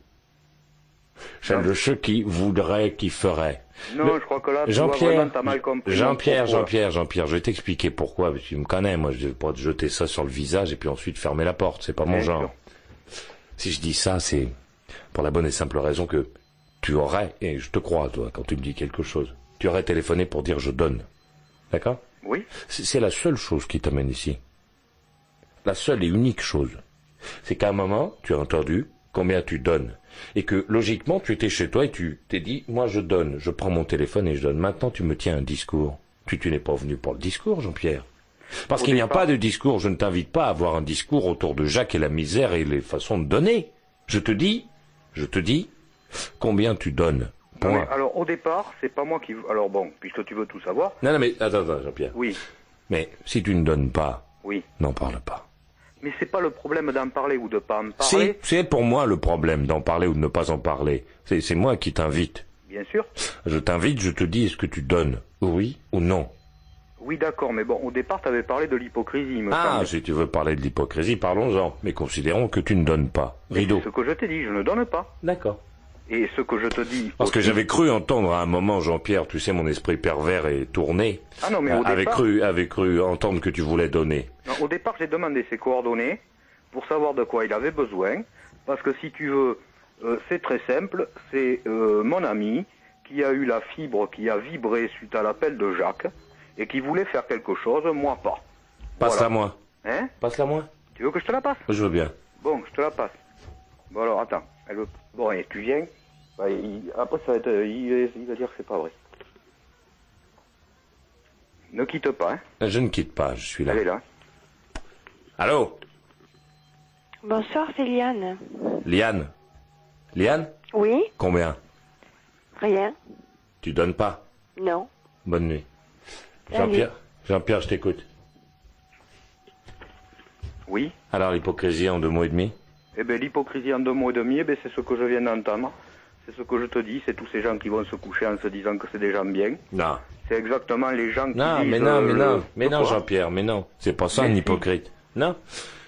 Celle de ceux qui voudraient, qui feraient. Non, Le- je crois que là, Jean-Pierre. Jean-Pierre. Jean-Pierre, Jean-Pierre, je vais t'expliquer pourquoi, parce que tu me connais, moi, je vais pas te jeter ça sur le visage et puis ensuite fermer la porte, c'est pas mon genre. sûr. Si je dis ça, c'est pour la bonne et simple raison que tu aurais, et je te crois, toi, quand tu me dis quelque chose, tu aurais téléphoné pour dire je donne. D'accord? Oui. C'est la seule chose qui t'amène ici. La seule et unique chose. C'est qu'à un moment, tu as entendu combien tu donnes. Et que logiquement, tu étais chez toi et tu t'es dit, moi je donne, je prends mon téléphone et je donne. Maintenant, tu me tiens un discours. Tu, tu n'es pas venu pour le discours, Jean-Pierre. Parce qu'il n'y a pas de discours, je ne t'invite pas à avoir un discours autour de Jacques et la misère et les façons de donner. Je te dis, je te dis, combien tu donnes. Non, mais alors au départ, c'est pas moi qui. Alors bon, puisque tu veux tout savoir. Non, non, mais attends, attends, Jean-Pierre. Oui, Mais si tu ne donnes pas, oui. n'en parle pas. Mais c'est pas le problème d'en parler ou de pas en parler. c'est pour moi le problème d'en parler ou de ne pas en parler. C'est, c'est moi qui t'invite. Bien sûr. Je t'invite, je te dis, est-ce que tu donnes Oui ou non? Oui, d'accord, mais bon, au départ, tu avais parlé de l'hypocrisie, me Ah, semble. si tu veux parler de l'hypocrisie, parlons-en. Mais considérons que tu ne donnes pas. Rideau. Ce que je t'ai dit, je ne donne pas. D'accord. Et ce que je te dis. Parce que j'avais cru entendre à un moment, Jean-Pierre, tu sais, mon esprit pervers est tourné. Ah non, mais au avait départ- cru, avait cru entendre que tu voulais donner. Non, au départ, j'ai demandé ses coordonnées pour savoir de quoi il avait besoin. Parce que si tu veux, euh, c'est très simple. C'est euh, mon ami qui a eu la fibre qui a vibré suite à l'appel de Jacques et qui voulait faire quelque chose, moi pas. Passe-la Voilà. moi. Hein Passe-la moi. Tu veux que je te la passe? Je veux bien. Bon, je te la passe. Bon alors, attends. Elle veut... Bon, et tu viens. Bah, il- Après, ça va être... euh, il... il va dire que c'est pas vrai. Ne quitte pas, hein. Je ne quitte pas, je suis là. Elle est là. Allô? Bonsoir, c'est Liane. Liane Liane? Oui? Combien? Rien Tu donnes pas? Non. Bonne nuit. Jean-Pierre Jean-Pierre, je t'écoute. Oui. Alors, l'hypocrisie en deux mots et demi Eh bien, l'hypocrisie en deux mots et demi, eh ben, c'est ce que je viens d'entendre. C'est ce que je te dis, c'est tous ces gens qui vont se coucher en se disant que c'est des gens bien. Non. C'est exactement les gens qui Non, disent... mais non, euh, mais le- non, mais le non, Jean-Pierre, mais non. C'est pas ça Mais un si. hypocrite. Non.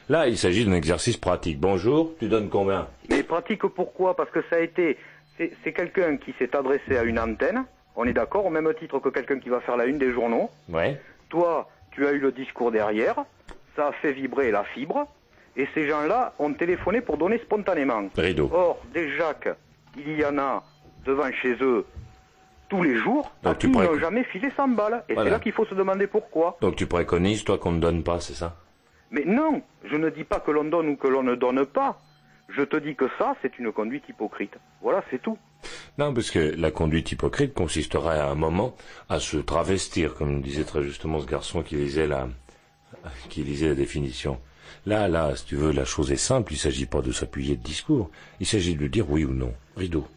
Là, il s'agit d'un exercice pratique. Bonjour, tu donnes combien? Mais pratique pourquoi? Parce que ça a été... C'est quelqu'un qui s'est adressé à une antenne, on est d'accord, au même titre que quelqu'un qui va faire la une des journaux. Ouais. Toi, tu as eu le discours derrière, ça a fait vibrer la fibre, et ces gens-là ont téléphoné pour donner spontanément. Rideau. Or, des Jacques, il y en a devant chez eux tous les jours, Donc à tu qui ils n'ont jamais filé 100 balles. Et Voilà. c'est là qu'il faut se demander pourquoi. Donc tu préconises, toi, qu'on ne donne pas, c'est ça? Mais non, je ne dis pas que l'on donne ou que l'on ne donne pas. Je te dis que ça, c'est une conduite hypocrite. Voilà, c'est tout. Non, parce que la conduite hypocrite consisterait à un moment à se travestir, comme disait très justement ce garçon qui lisait la, qui lisait la définition. Là, là, si tu veux, la chose est simple, il s'agit pas de s'appuyer de discours, il s'agit de dire oui ou non, rideau.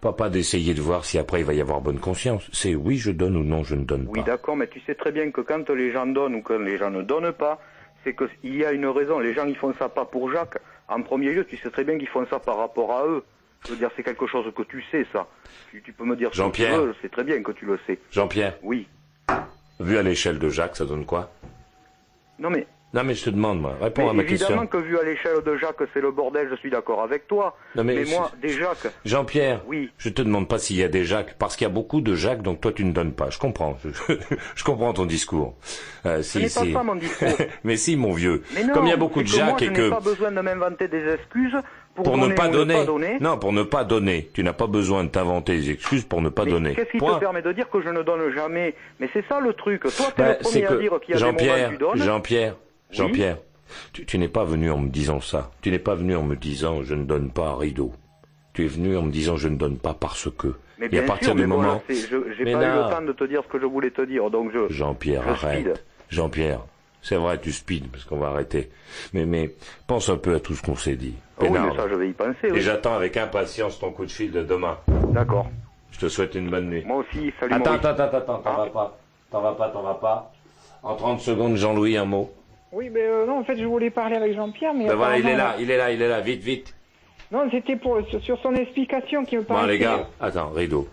Pas, pas d'essayer de voir si après il va y avoir bonne conscience, c'est oui je donne ou non je ne donne Oui, pas. d'accord, mais tu sais très bien que quand les gens donnent ou que les gens ne donnent pas, c'est qu'il y a une raison. Les gens, ils font ça pas pour Jacques. En premier lieu, tu sais très bien qu'ils font ça par rapport à eux. Je veux dire, c'est quelque chose que tu sais, ça. Tu, tu peux me dire ce que tu Jean-Pierre. veux, c'est très bien que tu le sais. Jean-Pierre Oui. Vu à l'échelle de Jacques, ça donne quoi? Non, mais Non mais je te demande, moi, réponds Mais à ma évidemment question. que vu à l'échelle de Jacques, c'est le bordel, je suis d'accord avec toi. Non, mais moi, des Jacques, Jean-Pierre, Oui. je te demande pas s'il y a des Jacques, parce qu'il y a beaucoup de Jacques, donc toi tu ne donnes pas. Je comprends, je, je comprends ton discours. Euh, ce n'est pas mon discours. mais si, mon vieux. Mais non, Comme il y a beaucoup de Jacques et je n'ai que pas besoin de m'inventer des excuses pour, pour ne pas donner, ne pas donner. non, pour ne pas donner, tu n'as pas besoin de t'inventer des excuses pour ne pas Mais donner. Qu'est-ce qui Point. te permet de dire que je ne donne jamais? Mais c'est ça le truc. Toi, t'es Ben, le premier à dire qu'il y a des moments où Jean-Pierre, tu donnes. Jean-Pierre. Jean-Pierre, tu, tu n'es pas venu en me disant ça. Tu n'es pas venu en me disant je ne donne pas à rideau. Tu es venu en me disant je ne donne pas parce que. Mais et bien à partir sûr, du mais moment, c'est- je- j'ai Mais pas eu le temps de te dire ce que je voulais te dire, donc je. Jean-Pierre, je arrête. Jean-Pierre, c'est vrai, tu speed, parce qu'on va arrêter. Mais, mais, pense un peu à tout ce qu'on s'est dit. Oh oui, Pénard. mais ça, je vais y penser. Et Oui. j'attends avec impatience ton coup de fil de demain. D'accord. Je te souhaite une bonne nuit. Moi aussi, salut Attends, Maurice. attends, attends, attends, t'en vas pas. T'en vas pas, t'en vas pas. En 30 secondes, Jean-Louis, un mot. Oui, ben euh, non, en fait, je voulais parler avec Jean-Pierre, mais. Ben voilà, il est là, il est là, il est là, vite, vite. Non, c'était pour sur, sur son explication qui me Bon, paraissait. les gars, attends, rideau.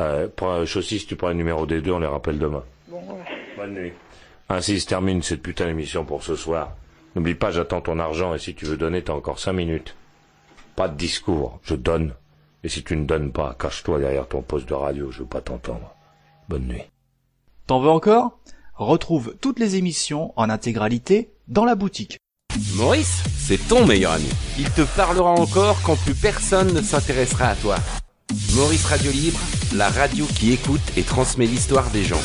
Euh, prends, Chaussy, si tu prends le numéro des deux, on les rappelle demain. Bon, voilà. Bonne nuit. Ainsi se termine cette putain d'émission pour ce soir. N'oublie pas, j'attends ton argent et si tu veux donner, t'as encore cinq minutes. Pas de discours, je donne. Et si tu ne donnes pas, cache-toi derrière ton poste de radio, je veux pas t'entendre. Bonne nuit. T'en veux encore? Retrouve toutes les émissions en intégralité dans la boutique. Maurice, c'est ton meilleur ami. Il te parlera encore quand plus personne ne s'intéressera à toi. Maurice Radio Libre, la radio qui écoute et transmet l'histoire des gens.